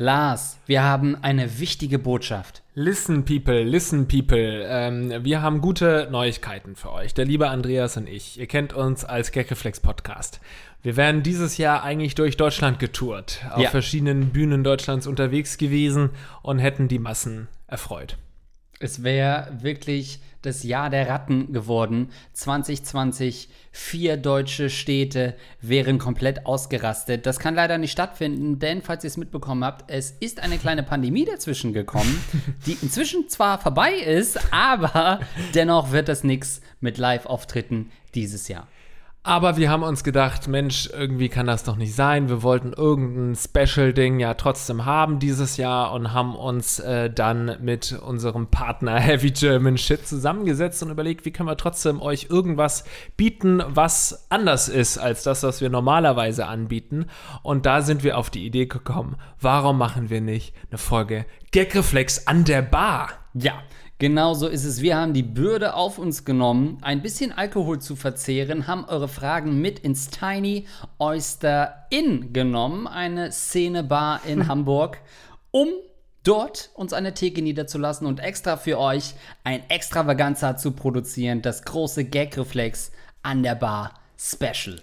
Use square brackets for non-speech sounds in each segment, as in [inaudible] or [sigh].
Lars, wir haben eine wichtige Botschaft. Listen, people, listen, people. Ähm, wir haben gute Neuigkeiten für euch. Der liebe Andreas und ich. Ihr kennt uns als Gagreflex Podcast. Wir wären dieses Jahr eigentlich durch Deutschland getourt, auf Ja. verschiedenen Bühnen Deutschlands unterwegs gewesen und hätten die Massen erfreut. Es wäre wirklich das Jahr der Ratten geworden. 2020, vier deutsche Städte wären komplett ausgerastet. Das kann leider nicht stattfinden, denn falls ihr es mitbekommen habt, es ist eine kleine Pandemie dazwischen gekommen, [laughs] die inzwischen zwar vorbei ist, aber dennoch wird das nichts mit Live-Auftritten dieses Jahr. Aber wir haben uns gedacht, Mensch, irgendwie kann das doch nicht sein. Wir wollten irgendein Special-Ding ja trotzdem haben dieses Jahr und haben uns äh, dann mit unserem Partner [laughs] Heavy German Shit zusammengesetzt und überlegt, wie können wir trotzdem euch irgendwas bieten, was anders ist als das, was wir normalerweise anbieten. Und da sind wir auf die Idee gekommen, warum machen wir nicht eine Folge Gagreflex an der Bar? Ja, genau so ist es. Wir haben die Bürde auf uns genommen, ein bisschen Alkohol zu verzehren, haben eure Fragen mit ins Tiny Oyster Inn genommen, eine Szenebar in [laughs] Hamburg, um dort uns eine Theke niederzulassen und extra für euch ein Extravaganza zu produzieren, das große Gagreflex an der Bar Special.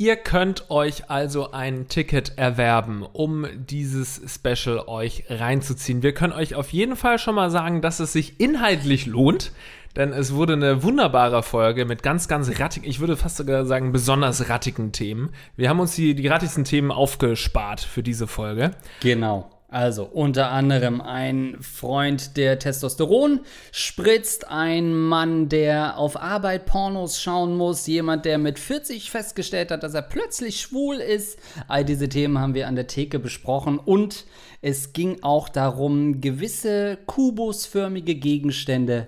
Ihr könnt euch also ein Ticket erwerben, um dieses Special euch reinzuziehen. Wir können euch auf jeden Fall schon mal sagen, dass es sich inhaltlich lohnt, denn es wurde eine wunderbare Folge mit ganz, ganz rattigen, ich würde fast sogar sagen, besonders rattigen Themen. Wir haben uns die, die rattigsten Themen aufgespart für diese Folge. Genau. Also unter anderem ein Freund, der Testosteron spritzt, ein Mann, der auf Arbeit Pornos schauen muss, jemand, der mit 40 festgestellt hat, dass er plötzlich schwul ist. All diese Themen haben wir an der Theke besprochen und es ging auch darum, gewisse kubusförmige Gegenstände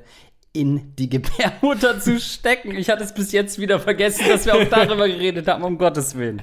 in die Gebärmutter [laughs] zu stecken. Ich hatte es bis jetzt wieder vergessen, dass wir auch darüber geredet haben, um Gottes Willen.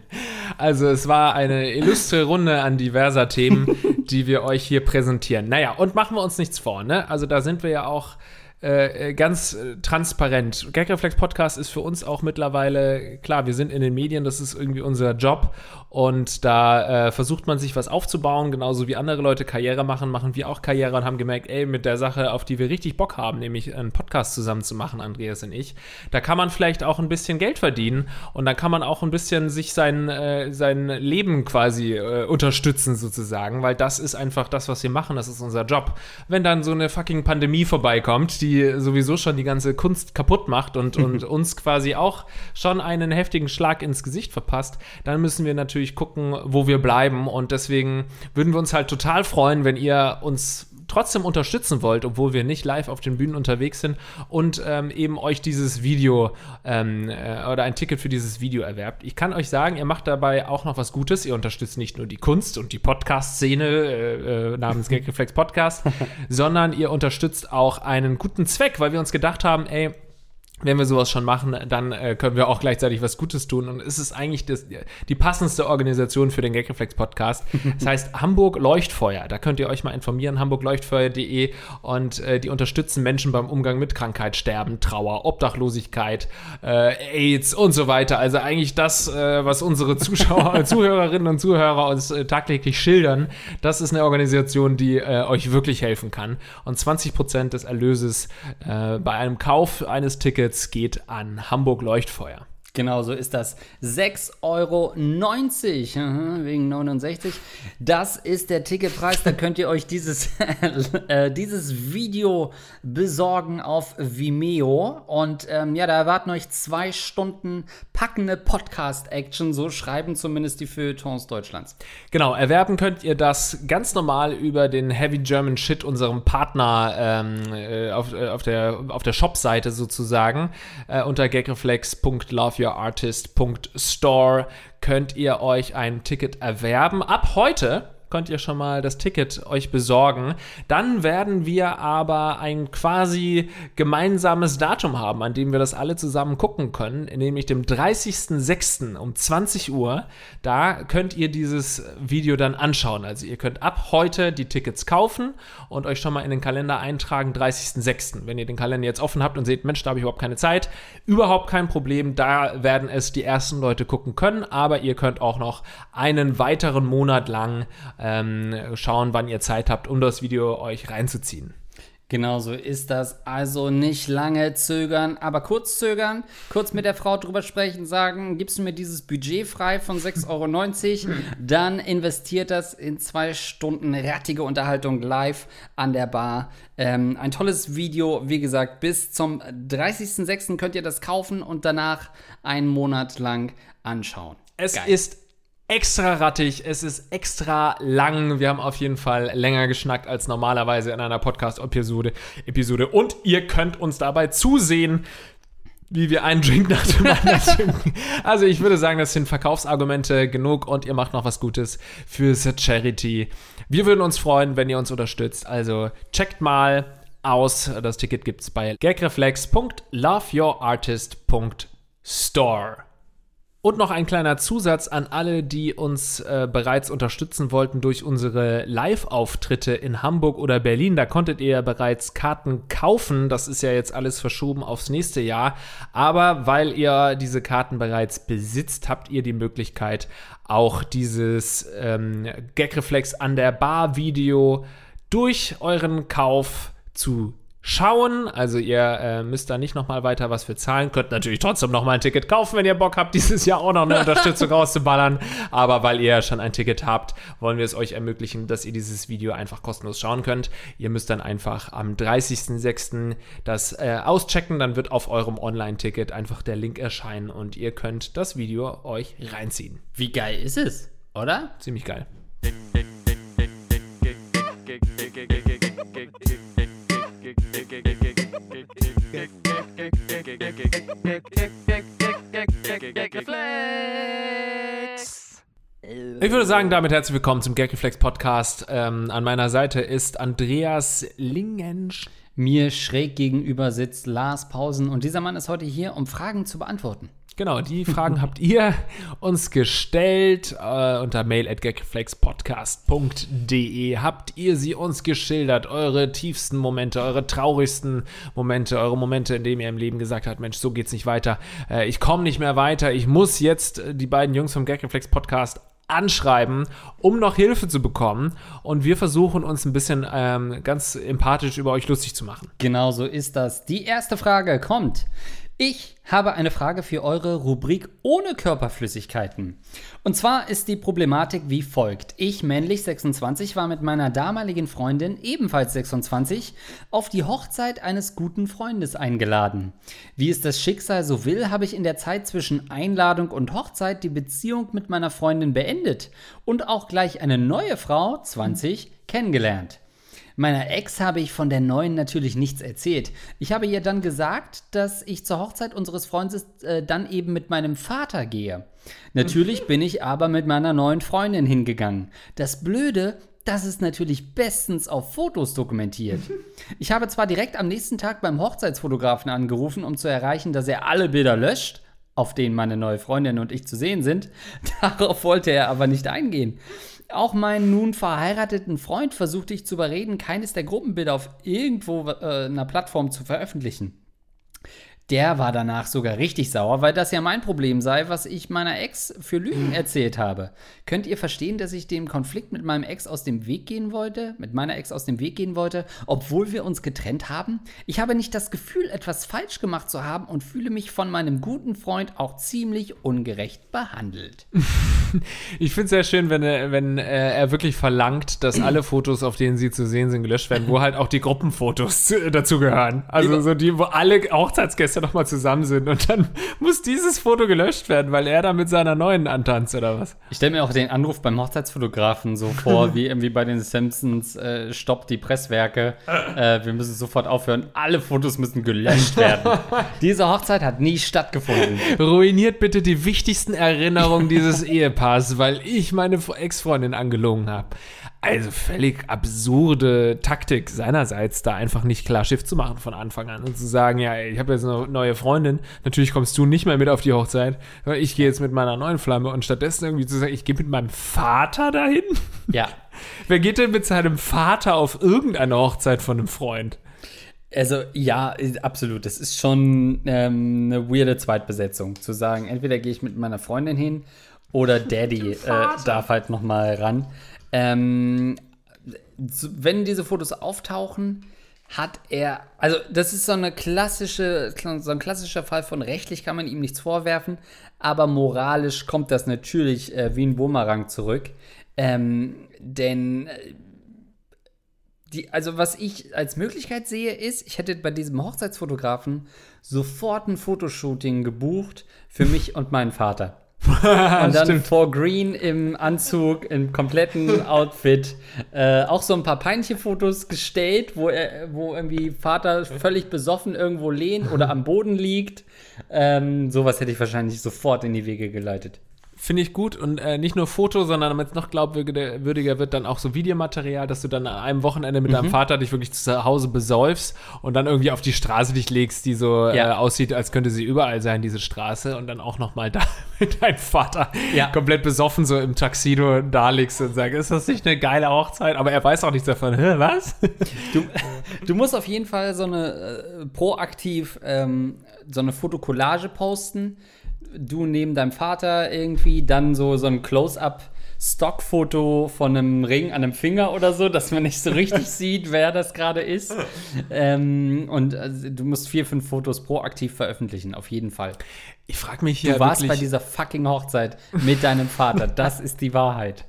Also es war eine illustre Runde an diverser Themen, die wir euch hier präsentieren. Naja, und machen wir uns nichts vor, ne? Also da sind wir ja auch äh, ganz äh, transparent. Gagreflex Podcast ist für uns auch mittlerweile, klar, wir sind in den Medien, das ist irgendwie unser Job und da äh, versucht man sich was aufzubauen, genauso wie andere Leute Karriere machen, machen wir auch Karriere und haben gemerkt, ey, mit der Sache, auf die wir richtig Bock haben, nämlich einen Podcast zusammen zu machen, Andreas und ich, da kann man vielleicht auch ein bisschen Geld verdienen und dann kann man auch ein bisschen sich sein, äh, sein Leben quasi äh, unterstützen sozusagen, weil das ist einfach das, was wir machen, das ist unser Job. Wenn dann so eine fucking Pandemie vorbeikommt, die sowieso schon die ganze Kunst kaputt macht und, und [laughs] uns quasi auch schon einen heftigen Schlag ins Gesicht verpasst, dann müssen wir natürlich gucken, wo wir bleiben und deswegen würden wir uns halt total freuen, wenn ihr uns trotzdem unterstützen wollt, obwohl wir nicht live auf den Bühnen unterwegs sind und ähm, eben euch dieses Video ähm, äh, oder ein Ticket für dieses Video erwerbt. Ich kann euch sagen, ihr macht dabei auch noch was Gutes. Ihr unterstützt nicht nur die Kunst und die Podcast-Szene äh, äh, namens Gagreflex Podcast, [laughs] sondern ihr unterstützt auch einen guten Zweck, weil wir uns gedacht haben, ey, wenn wir sowas schon machen, dann äh, können wir auch gleichzeitig was Gutes tun. Und es ist eigentlich das, die passendste Organisation für den Gagreflex Podcast. Das heißt Hamburg Leuchtfeuer. Da könnt ihr euch mal informieren, hamburgleuchtfeuer.de. Und äh, die unterstützen Menschen beim Umgang mit Krankheit, Sterben, Trauer, Obdachlosigkeit, äh, AIDS und so weiter. Also eigentlich das, äh, was unsere Zuschauer, [laughs] Zuhörerinnen und Zuhörer uns äh, tagtäglich schildern. Das ist eine Organisation, die äh, euch wirklich helfen kann. Und 20 Prozent des Erlöses bei einem Kauf eines Tickets geht an Hamburg Leuchtfeuer. Genau so ist das. 6,90 Euro, wegen 69. Das ist der Ticketpreis. Da könnt ihr euch dieses, [laughs] äh, dieses Video besorgen auf Vimeo. Und ähm, ja, da erwarten euch zwei Stunden packende Podcast-Action. So schreiben zumindest die Feuilletons Deutschlands. Genau, erwerben könnt ihr das ganz normal über den Heavy German Shit, unserem Partner ähm, äh, auf, äh, auf der, auf der Shop-Seite sozusagen, äh, unter gagreflex.loveyourartist.store könnt ihr euch ein Ticket erwerben. Ab heute könnt ihr schon mal das Ticket euch besorgen. Dann werden wir aber ein quasi gemeinsames Datum haben, an dem wir das alle zusammen gucken können, nämlich dem 30.06. um 20 Uhr. Da könnt ihr dieses Video dann anschauen. Also ihr könnt ab heute die Tickets kaufen und euch schon mal in den Kalender eintragen, 30.06. Wenn ihr den Kalender jetzt offen habt und seht, Mensch, da habe ich überhaupt keine Zeit, überhaupt kein Problem. Da werden es die ersten Leute gucken können, aber ihr könnt auch noch einen weiteren Monat lang ähm, schauen, wann ihr Zeit habt, um das Video euch reinzuziehen. Genau so ist das. Also nicht lange zögern, aber kurz zögern, kurz mit der Frau drüber sprechen, sagen, gibst du mir dieses Budget frei von 6,90 Euro, dann investiert das in zwei Stunden rattige Unterhaltung live an der Bar. Ähm, ein tolles Video, wie gesagt, bis zum 30.06. könnt ihr das kaufen und danach einen Monat lang anschauen. Es Geil. ist extra rattig, es ist extra lang. Wir haben auf jeden Fall länger geschnackt als normalerweise in einer Podcast-Episode. Episode. Und ihr könnt uns dabei zusehen, wie wir einen Drink nach dem anderen [laughs] trinken. Also ich würde sagen, das sind Verkaufsargumente genug und ihr macht noch was Gutes für The Charity. Wir würden uns freuen, wenn ihr uns unterstützt. Also checkt mal aus. Das Ticket gibt es bei gagreflex.loveyourartist.store. Und noch ein kleiner Zusatz an alle, die uns äh, bereits unterstützen wollten durch unsere Live-Auftritte in Hamburg oder Berlin. Da konntet ihr ja bereits Karten kaufen. Das ist ja jetzt alles verschoben aufs nächste Jahr. Aber weil ihr diese Karten bereits besitzt, habt ihr die Möglichkeit, auch dieses ähm, Gagreflex an der Bar-Video durch euren Kauf zu schauen. Also ihr äh, müsst da nicht nochmal weiter was für zahlen. Könnt natürlich trotzdem nochmal ein Ticket kaufen, wenn ihr Bock habt, [laughs] dieses Jahr auch noch eine Unterstützung rauszuballern. Aber weil ihr schon ein Ticket habt, wollen wir es euch ermöglichen, dass ihr dieses Video einfach kostenlos schauen könnt. Ihr müsst dann einfach am 30.06. das äh, auschecken. Dann wird auf eurem Online-Ticket einfach der Link erscheinen und ihr könnt das Video euch reinziehen. Wie geil ist es, oder? Ziemlich geil. Ich würde sagen, damit herzlich willkommen zum Gagreflex Podcast. Ähm, an meiner Seite ist Andreas Lingensch. Mir schräg gegenüber sitzt Lars Pausen und dieser Mann ist heute hier, um Fragen zu beantworten. Genau, die [laughs] Fragen habt ihr uns gestellt äh, unter mail at gagreflexpodcast.de. Habt ihr sie uns geschildert? Eure tiefsten Momente, eure traurigsten Momente, eure Momente, in denen ihr im Leben gesagt habt, Mensch, so geht's nicht weiter. Äh, ich komme nicht mehr weiter. Ich muss jetzt äh, die beiden Jungs vom Gagreflex Podcast anschreiben, um noch Hilfe zu bekommen. Und wir versuchen uns ein bisschen ähm, ganz empathisch über euch lustig zu machen. Genau so ist das. Die erste Frage kommt. Ich habe eine Frage für eure Rubrik ohne Körperflüssigkeiten. Und zwar ist die Problematik wie folgt. Ich, männlich 26, war mit meiner damaligen Freundin, ebenfalls 26, auf die Hochzeit eines guten Freundes eingeladen. Wie es das Schicksal so will, habe ich in der Zeit zwischen Einladung und Hochzeit die Beziehung mit meiner Freundin beendet und auch gleich eine neue Frau, 20, kennengelernt. Meiner Ex habe ich von der neuen natürlich nichts erzählt. Ich habe ihr dann gesagt, dass ich zur Hochzeit unseres Freundes äh, dann eben mit meinem Vater gehe. Natürlich bin ich aber mit meiner neuen Freundin hingegangen. Das Blöde, das ist natürlich bestens auf Fotos dokumentiert. Ich habe zwar direkt am nächsten Tag beim Hochzeitsfotografen angerufen, um zu erreichen, dass er alle Bilder löscht, auf denen meine neue Freundin und ich zu sehen sind. [laughs] Darauf wollte er aber nicht eingehen. Auch meinen nun verheirateten Freund versuchte ich zu überreden, keines der Gruppenbilder auf irgendwo äh, einer Plattform zu veröffentlichen. Der war danach sogar richtig sauer, weil das ja mein Problem sei, was ich meiner Ex für Lügen erzählt habe. Könnt ihr verstehen, dass ich dem Konflikt mit meinem Ex aus dem Weg gehen wollte, mit meiner Ex aus dem Weg gehen wollte, obwohl wir uns getrennt haben? Ich habe nicht das Gefühl, etwas falsch gemacht zu haben und fühle mich von meinem guten Freund auch ziemlich ungerecht behandelt. [laughs] ich finde es sehr schön, wenn, er, wenn äh, er wirklich verlangt, dass [clears throat] alle Fotos, auf denen sie zu sehen sind, gelöscht werden, wo halt auch die Gruppenfotos dazugehören. Also so die, wo alle Hochzeitsgäste ja nochmal zusammen sind und dann [laughs] muss dieses Foto gelöscht werden, weil er da mit seiner neuen antanzt oder was? Ich stelle mir auch den Anruf beim Hochzeitsfotografen so vor, [laughs] wie irgendwie bei den Simpsons, äh, stoppt die Presswerke, äh, wir müssen sofort aufhören, alle Fotos müssen gelöscht werden. [laughs] Diese Hochzeit hat nie stattgefunden. Ruiniert bitte die wichtigsten Erinnerungen dieses Ehepaars, weil ich meine Ex-Freundin angelogen habe. Also völlig absurde Taktik seinerseits, da einfach nicht klar Schiff zu machen von Anfang an und zu sagen, ja, ich habe jetzt eine neue Freundin, natürlich kommst du nicht mehr mit auf die Hochzeit, ich gehe jetzt mit meiner neuen Flamme und stattdessen irgendwie zu sagen, ich gehe mit meinem Vater dahin? Ja. [laughs] Wer geht denn mit seinem Vater auf irgendeine Hochzeit von einem Freund? Also ja, absolut. Das ist schon ähm, eine weirde Zweitbesetzung, zu sagen, entweder gehe ich mit meiner Freundin hin oder [laughs] Daddy äh, darf halt noch mal ran. Ähm, wenn diese Fotos auftauchen, hat er, also das ist so eine klassische, so ein klassischer Fall von rechtlich kann man ihm nichts vorwerfen, aber moralisch kommt das natürlich äh, wie ein Bumerang zurück. Ähm, denn äh, die, also was ich als Möglichkeit sehe, ist, ich hätte bei diesem Hochzeitsfotografen sofort ein Fotoshooting gebucht für mich und meinen Vater. [laughs] Und dann Stimmt. vor Green im Anzug, im kompletten Outfit. Äh, auch so ein paar peinliche Fotos gestellt, wo, er, wo irgendwie Vater völlig besoffen irgendwo lehnt oder am Boden liegt. Ähm, sowas hätte ich wahrscheinlich sofort in die Wege geleitet. Finde ich gut und äh, nicht nur Foto, sondern damit es noch glaubwürdiger würdiger wird, dann auch so Videomaterial, dass du dann an einem Wochenende mit Mhm. deinem Vater dich wirklich zu Hause besäufst und dann irgendwie auf die Straße dich legst, die so Ja. äh, aussieht, als könnte sie überall sein, diese Straße und dann auch noch mal [laughs] da mit deinem Vater Ja. komplett besoffen so im Taxido da liegst und sagst, ist das nicht eine geile Hochzeit? Aber er weiß auch nichts davon. Hä, was? Du, du musst auf jeden Fall so eine äh, proaktiv ähm, so eine Fotokollage posten. Du neben deinem Vater irgendwie, dann so, so ein Close-up. Stockfoto von einem Ring an einem Finger oder so, dass man nicht so richtig [laughs] sieht, wer das gerade ist. Ähm, und also, du musst vier, fünf Fotos proaktiv veröffentlichen, auf jeden Fall. Ich frage mich Du hier warst bei wirklich, dieser fucking Hochzeit mit deinem Vater. [laughs] Das ist die Wahrheit.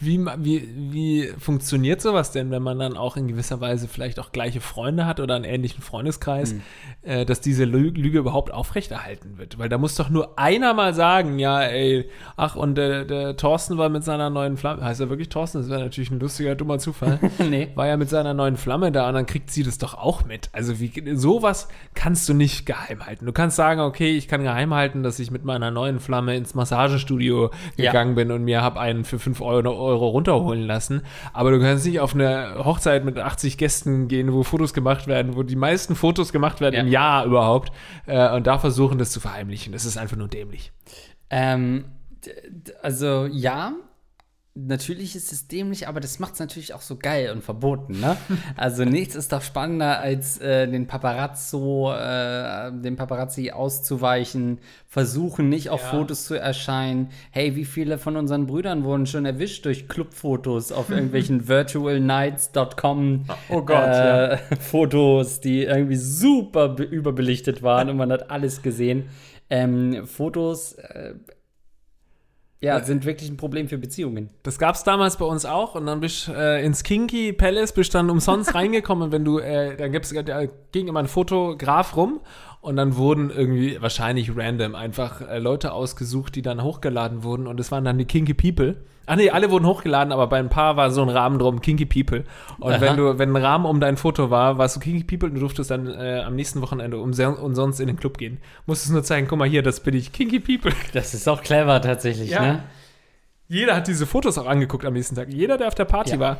wie, wie, wie funktioniert sowas denn, wenn man dann auch in gewisser Weise vielleicht auch gleiche Freunde hat oder einen ähnlichen Freundeskreis, Hm. äh, dass diese Lü Lüge überhaupt aufrechterhalten wird? Weil da muss doch nur einer mal sagen, ja, ey, ach, und der, der Thorsten war mit seiner neuen Flamme, heißt er wirklich Thorsten? Das wäre natürlich ein lustiger, dummer Zufall. [laughs] nee. War ja mit seiner neuen Flamme da und dann kriegt sie das doch auch mit. Also wie sowas kannst du nicht geheim halten. Du kannst sagen, okay, ich kann geheim halten, dass ich mit meiner neuen Flamme ins Massagestudio Ja. gegangen bin und mir habe einen für 5 Euro, Euro runterholen lassen. Aber du kannst nicht auf eine Hochzeit mit 80 Gästen gehen, wo Fotos gemacht werden, wo die meisten Fotos gemacht werden Ja. im Jahr überhaupt äh, und da versuchen, das zu verheimlichen. Das ist einfach nur dämlich. Ähm, also ja, natürlich ist es dämlich, aber das macht es natürlich auch so geil und verboten, ne? [laughs] Also nichts ist doch spannender, als äh, den Paparazzo, äh, dem Paparazzi auszuweichen, versuchen nicht auf Ja. Fotos zu erscheinen. Hey, wie viele von unseren Brüdern wurden schon erwischt durch Clubfotos auf [laughs] irgendwelchen virtualnights.com Oh Gott, äh, [laughs] Fotos, die irgendwie super be- überbelichtet waren und man hat alles gesehen. Ähm, Fotos äh, ja, sind wirklich ein Problem für Beziehungen. Das gab es damals bei uns auch und dann bist äh, ins Kinky Palace bist dann umsonst [laughs] reingekommen wenn du, äh, dann gibt's, da ging immer ein Fotograf rum und dann wurden irgendwie wahrscheinlich random einfach äh, Leute ausgesucht, die dann hochgeladen wurden und es waren dann die Kinky People. Ach nee, alle wurden hochgeladen, aber bei ein paar war so ein Rahmen drum, Kinky People. Und Aha. wenn du, wenn ein Rahmen um dein Foto war, warst du Kinky People und du durftest dann äh, am nächsten Wochenende umsonst in den Club gehen. Musstest nur zeigen, guck mal hier, das bin ich, Kinky People. Das ist auch clever tatsächlich, Ja. ne? Jeder hat diese Fotos auch angeguckt am nächsten Tag. Jeder, der auf der Party Ja. war,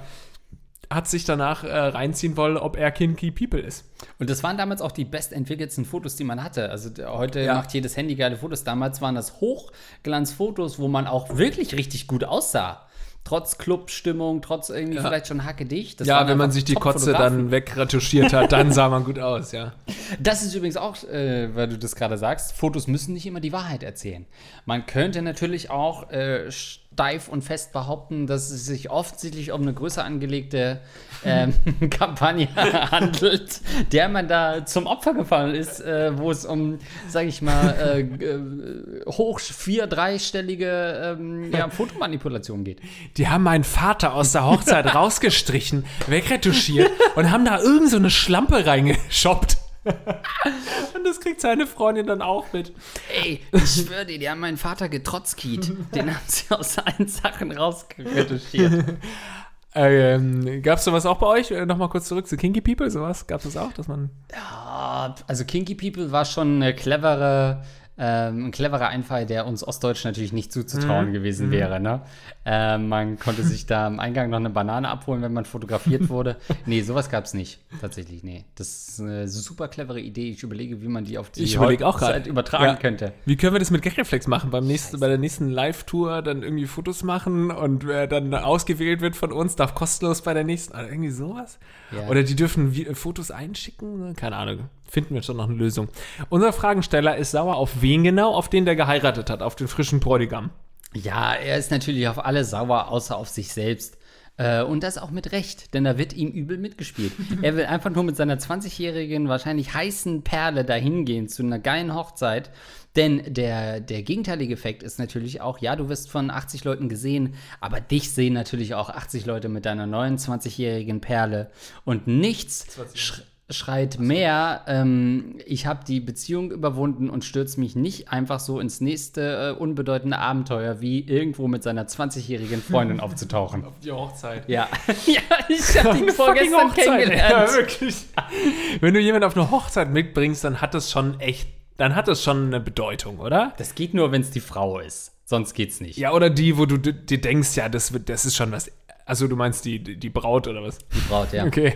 hat sich danach äh, reinziehen wollen, ob er Kinky People ist. Und das waren damals auch die bestentwickelten Fotos, die man hatte. Also heute Ja. macht jedes Handy geile Fotos. Damals waren das Hochglanzfotos, wo man auch wirklich richtig gut aussah. Trotz Clubstimmung, trotz irgendwie Ja. vielleicht schon hackedicht. Das ja, wenn man sich die Kotze dann wegretuschiert hat, dann sah man gut aus, ja. [laughs] Das ist übrigens auch, äh, weil du das gerade sagst, Fotos müssen nicht immer die Wahrheit erzählen. Man könnte natürlich auch äh, steif und fest behaupten, dass es sich offensichtlich um eine größer angelegte ähm, [laughs] [laughs] Kampagne handelt, der man da zum Opfer gefallen ist, äh, wo es um, sage ich mal, äh, äh, hoch vier, dreistellige ähm, ja, [laughs] Fotomanipulation geht. Die haben meinen Vater aus der Hochzeit rausgestrichen, wegretuschiert und haben da irgend so eine Schlampe reingeschoppt. Und das kriegt seine Freundin dann auch mit. Ey, ich schwöre dir, die haben meinen Vater getrotzkiet. Den haben sie aus allen Sachen rausgeretuschiert. [laughs] Ähm, Gab es sowas auch bei euch? Äh, Nochmal kurz zurück zu Kinky People, sowas? Gab es das auch, dass man. Ja, also Kinky People war schon eine clevere, ähm, ein cleverer Einfall, der uns Ostdeutschen natürlich nicht zuzutrauen gewesen wäre. Ne? Ähm, man konnte sich da am Eingang noch eine Banane abholen, wenn man fotografiert wurde. [laughs] nee, sowas gab es nicht. Tatsächlich, nee. Das ist eine super clevere Idee. Ich überlege, wie man die auf die Ich überlege auch gerade. übertragen Ja. könnte. Wie können wir das mit Gagreflex machen? Beim nächsten, bei der nächsten Live-Tour dann irgendwie Fotos machen und wer dann ausgewählt wird von uns, darf kostenlos bei der nächsten. Also irgendwie sowas? Ja. Oder die dürfen Fotos einschicken? Keine Ahnung. Finden wir schon noch eine Lösung. Unser Fragensteller ist sauer auf wen genau? Auf den, der geheiratet hat, auf den frischen Bräutigam. Ja, er ist natürlich auf alle sauer, außer auf sich selbst. Äh, und das auch mit Recht, denn da wird ihm übel mitgespielt. [laughs] er will einfach nur mit seiner 20-jährigen, wahrscheinlich heißen Perle dahin gehen zu einer geilen Hochzeit. Denn der, der gegenteilige Effekt ist natürlich auch, ja, du wirst von 80 Leuten gesehen, aber dich sehen natürlich auch 80 Leute mit deiner 29-jährigen Perle. Und nichts sch schreit mehr, ähm, ich habe die Beziehung überwunden und stürze mich nicht einfach so ins nächste äh, unbedeutende Abenteuer, wie irgendwo mit seiner 20-jährigen Freundin [laughs] aufzutauchen. Auf die Hochzeit. Ja, [laughs] ja ich habe ihn vorgestern kennengelernt. Ja, wirklich. Wenn du jemanden auf eine Hochzeit mitbringst, dann hat das schon echt, dann hat das schon eine Bedeutung, oder? Das geht nur, wenn es die Frau ist. Sonst geht's nicht. Ja, oder die, wo du dir denkst, ja, das, wird, das ist schon was. Also du meinst die, die Braut oder was? Die Braut, ja. Okay.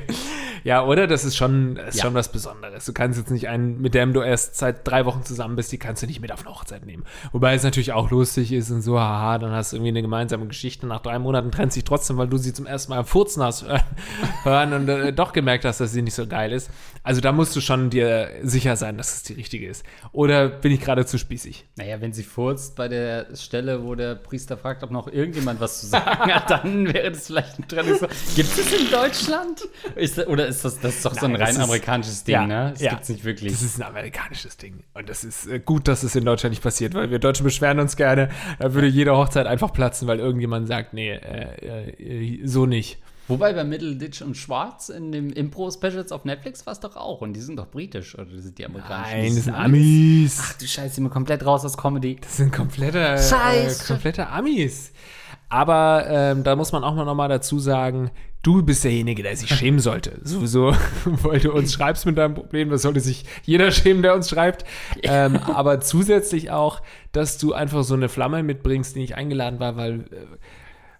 Ja, oder? Das ist schon, ist Ja. schon was Besonderes. Du kannst jetzt nicht einen, mit dem du erst seit drei Wochen zusammen bist, die kannst du nicht mit auf eine Hochzeit nehmen. Wobei es natürlich auch lustig ist und so, haha, dann hast du irgendwie eine gemeinsame Geschichte. Nach drei Monaten trennt sich trotzdem, weil du sie zum ersten Mal am Furzen hast hören, [laughs] hören und äh, doch gemerkt hast, dass sie nicht so geil ist. Also da musst du schon dir sicher sein, dass es die richtige ist. Oder bin ich gerade zu spießig? Naja, wenn sie furzt bei der Stelle, wo der Priester fragt, ob noch irgendjemand was zu sagen hat, [laughs] dann wäre das vielleicht ein Trennung. Gibt es in Deutschland? Ist, das- oder ist das, das ist doch so ein Nein, rein ist- amerikanisches Ding, ja, ne? Das ja. gibt's nicht wirklich. Das ist ein amerikanisches Ding. Und das ist äh, gut, dass es in Deutschland nicht passiert, weil wir Deutschen beschweren uns gerne. Da würde jede Hochzeit einfach platzen, weil irgendjemand sagt, nee, äh, äh, so nicht. Wobei bei Middleditch und Schwarz in dem Impro-Specials auf Netflix war es doch auch. Und die sind doch britisch, oder sind die amerikanischen? Nein, Die das sind Amis. Ach du Scheiße, sind wir komplett raus aus Comedy. Das sind komplette, äh, komplette Amis. Aber ähm, da muss man auch mal nochmal dazu sagen, du bist derjenige, der sich schämen sollte. [laughs] Sowieso, [laughs] weil du uns schreibst mit deinem Problem, das sollte sich jeder schämen, der uns schreibt. Ähm, aber zusätzlich auch, dass du einfach so eine Flamme mitbringst, die nicht eingeladen war, weil äh,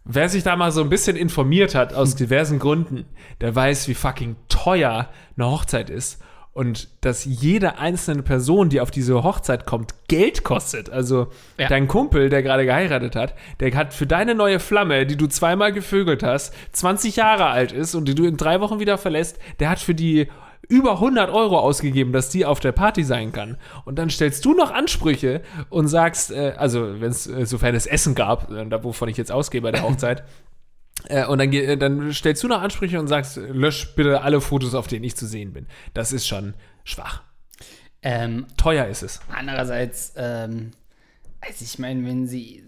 wer sich da mal so ein bisschen informiert hat, aus diversen Gründen, der weiß, wie fucking teuer eine Hochzeit ist. Und dass jede einzelne Person, die auf diese Hochzeit kommt, Geld kostet. Also Ja. dein Kumpel, der gerade geheiratet hat, der hat für deine neue Flamme, die du zweimal gevögelt hast, 20 Jahre alt ist und die du in drei Wochen wieder verlässt, der hat für die über 100 Euro ausgegeben, dass die auf der Party sein kann. Und dann stellst du noch Ansprüche und sagst, äh, also wenn es, äh, sofern es Essen gab, äh, wovon ich jetzt ausgehe bei der [laughs] Hochzeit, äh, und dann, äh, dann stellst du noch Ansprüche und sagst, lösch bitte alle Fotos, auf denen ich zu sehen bin. Das ist schon schwach. Ähm, Teuer ist es. Andererseits, ähm, also ich meine, wenn sie,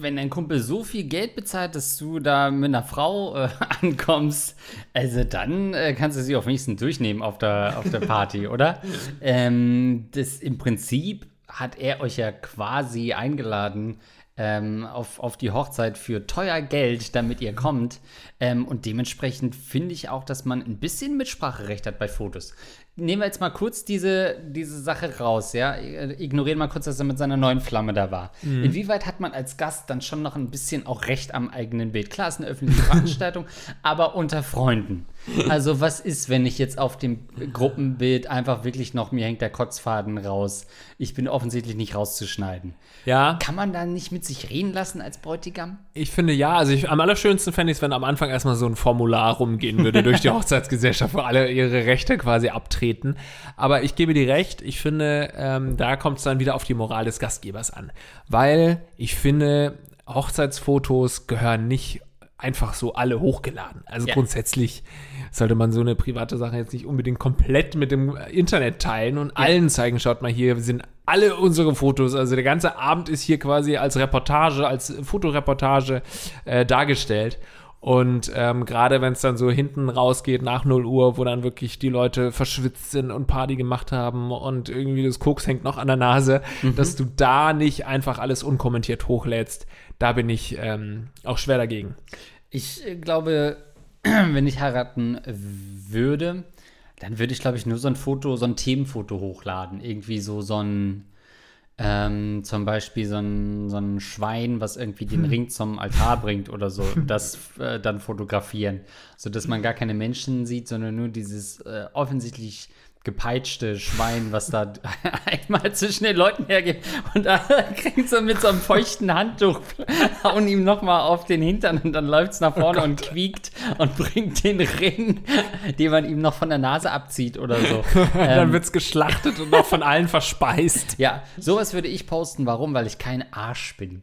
wenn dein Kumpel so viel Geld bezahlt, dass du da mit einer Frau äh, [laughs] ankommst, also dann äh, kannst du sie auch wenigstens durchnehmen auf der, auf der Party, oder? Ähm, das im Prinzip hat er euch ja quasi eingeladen ähm, auf, auf die Hochzeit für teuer Geld, damit ihr kommt. Ähm, und dementsprechend finde ich auch, dass man ein bisschen Mitspracherecht hat bei Fotos. Nehmen wir jetzt mal kurz diese, diese Sache raus, ja. Ignorieren mal kurz, dass er mit seiner neuen Flamme da war. Inwieweit hat man als Gast dann schon noch ein bisschen auch Recht am eigenen Bild? Klar, es ist eine öffentliche Veranstaltung, [laughs] aber unter Freunden. [laughs] Also, was ist, wenn ich jetzt auf dem Gruppenbild einfach wirklich noch, mir hängt der Kotzfaden raus? Ich bin offensichtlich nicht rauszuschneiden. Ja, Kann man da nicht mit sich reden lassen als Bräutigam? ich finde ja, also ich, am allerschönsten fände ich es, wenn am Anfang erstmal so ein Formular rumgehen würde durch die [laughs] Hochzeitsgesellschaft, wo alle ihre Rechte quasi abtreten. Aber ich gebe dir recht, ich finde, ähm, da kommt es dann wieder auf die Moral des Gastgebers an. Weil ich finde, Hochzeitsfotos gehören nicht einfach so alle hochgeladen. Also Ja. grundsätzlich sollte man so eine private Sache jetzt nicht unbedingt komplett mit dem Internet teilen und allen zeigen, schaut mal hier, wir sind alle unsere Fotos, also der ganze Abend ist hier quasi als Reportage, als Fotoreportage äh, dargestellt. Und ähm, gerade wenn es dann so hinten rausgeht nach 0 Uhr, wo dann wirklich die Leute verschwitzt sind und Party gemacht haben und irgendwie das Koks hängt noch an der Nase, dass du da nicht einfach alles unkommentiert hochlädst, da bin ich ähm, auch schwer dagegen. Ich äh, glaube, [clears throat] wenn ich heiraten würde, dann würde ich, glaube ich, nur so ein Foto, so ein Themenfoto hochladen. Irgendwie so, so ein, ähm, zum Beispiel so ein, so ein Schwein, was irgendwie den Ring zum Altar bringt oder so. [laughs] Das äh, dann fotografieren. Sodass man gar keine Menschen sieht, sondern nur dieses äh, offensichtlich gepeitschte Schwein, was da [laughs] einmal zwischen den Leuten hergeht und da [laughs] kriegt so mit so einem feuchten Handtuch hauen ihm nochmal auf den Hintern und dann läuft es nach vorne und quiekt und bringt den Ring, den man ihm noch von der Nase abzieht oder so. [laughs] dann ähm, wird's geschlachtet und noch von allen verspeist. ja, sowas würde ich posten. Warum? Weil ich kein Arsch bin.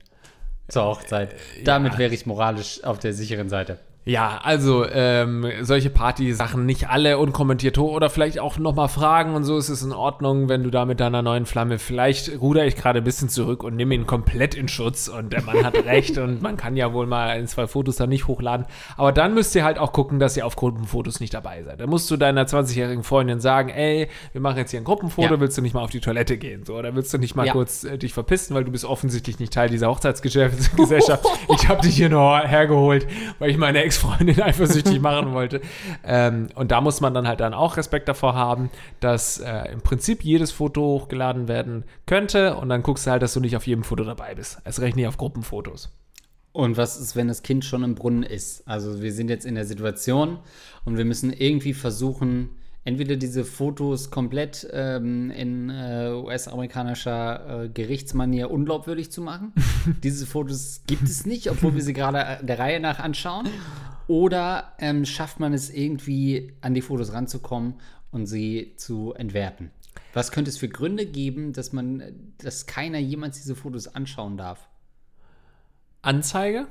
zur Hochzeit. Damit wäre ich moralisch auf der sicheren Seite. Ja, also ähm, solche Party-Sachen nicht alle unkommentiert hoch oder vielleicht auch nochmal fragen und so ist es in Ordnung, wenn du da mit deiner neuen Flamme, vielleicht ruder ich gerade ein bisschen zurück und nehme ihn komplett in Schutz und der Mann hat [laughs] recht und man kann ja wohl mal ein, zwei Fotos da nicht hochladen. Aber dann müsst ihr halt auch gucken, dass ihr auf Gruppenfotos nicht dabei seid. Da musst du deiner 20-jährigen Freundin sagen, ey, wir machen jetzt hier ein Gruppenfoto, ja. willst du nicht mal auf die Toilette gehen? So, oder willst du nicht mal ja. kurz äh, dich verpissen, weil du bist offensichtlich nicht Teil dieser Hochzeitsgesellschaft. [laughs] ich habe dich hier nur hergeholt, weil ich meine Ex Ex-Freundin [laughs] eifersüchtig machen wollte. Ähm, und da muss man dann halt dann auch Respekt davor haben, dass äh, im Prinzip jedes Foto hochgeladen werden könnte und dann guckst du halt, dass du nicht auf jedem Foto dabei bist. Es rechnet nicht auf Gruppenfotos. Und was ist, wenn das Kind schon im Brunnen ist? Also wir sind jetzt in der Situation und wir müssen irgendwie versuchen, entweder diese Fotos komplett ähm, in äh, US-amerikanischer äh, Gerichtsmanier unglaubwürdig zu machen. [laughs] diese Fotos gibt es nicht, obwohl wir sie gerade äh, der Reihe nach anschauen. Oder ähm, schafft man es irgendwie, an die Fotos ranzukommen und sie zu entwerten? Was könnte es für Gründe geben, dass man, dass keiner jemals diese Fotos anschauen darf? Anzeige?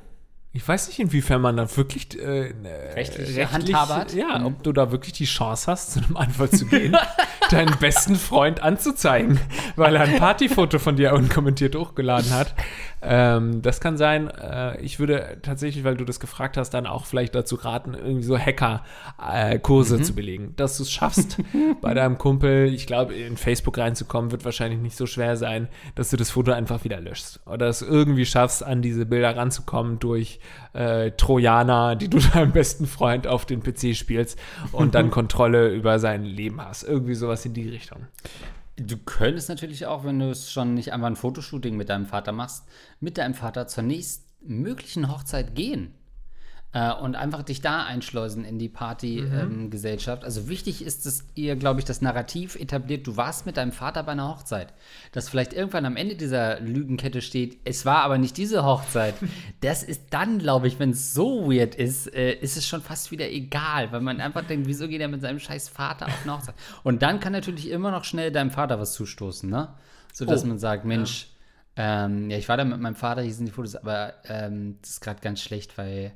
Ich weiß nicht, inwiefern man da wirklich äh, rechtlich, rechtlich handhabert. Ja, mhm. ob du da wirklich die Chance hast, zu einem Anwalt zu gehen, [laughs] deinen besten Freund anzuzeigen, weil er ein Partyfoto von dir unkommentiert hochgeladen hat. Ähm, das kann sein. Äh, ich würde tatsächlich, weil du das gefragt hast, dann auch vielleicht dazu raten, irgendwie so Hacker-Kurse äh, mhm. zu belegen. Dass du es schaffst, [laughs] bei deinem Kumpel, ich glaube, in Facebook reinzukommen, wird wahrscheinlich nicht so schwer sein, dass du das Foto einfach wieder löschst. Oder es irgendwie schaffst, an diese Bilder ranzukommen durch äh, Trojaner, die du [laughs] deinem besten Freund auf den PC spielst und dann [laughs] Kontrolle über sein Leben hast. Irgendwie sowas in die Richtung. Du könntest natürlich auch, wenn du es schon nicht einfach ein Fotoshooting mit deinem Vater machst, mit deinem Vater zur nächsten möglichen Hochzeit gehen. Äh, und einfach dich da einschleusen in die Partygesellschaft. Mhm. Ähm, also wichtig ist, dass ihr, glaube ich, das Narrativ etabliert, du warst mit deinem Vater bei einer Hochzeit. Dass vielleicht irgendwann am Ende dieser Lügenkette steht, es war aber nicht diese Hochzeit. [laughs] das ist dann, glaube ich, wenn es so weird ist, äh, ist es schon fast wieder egal, weil man einfach denkt, wieso geht er mit seinem scheiß Vater auf eine Hochzeit? Und dann kann natürlich immer noch schnell deinem Vater was zustoßen, ne? So dass oh. man sagt, Mensch, ja. Ähm, ja, ich war da mit meinem Vater, hier sind die Fotos, aber ähm, das ist gerade ganz schlecht, weil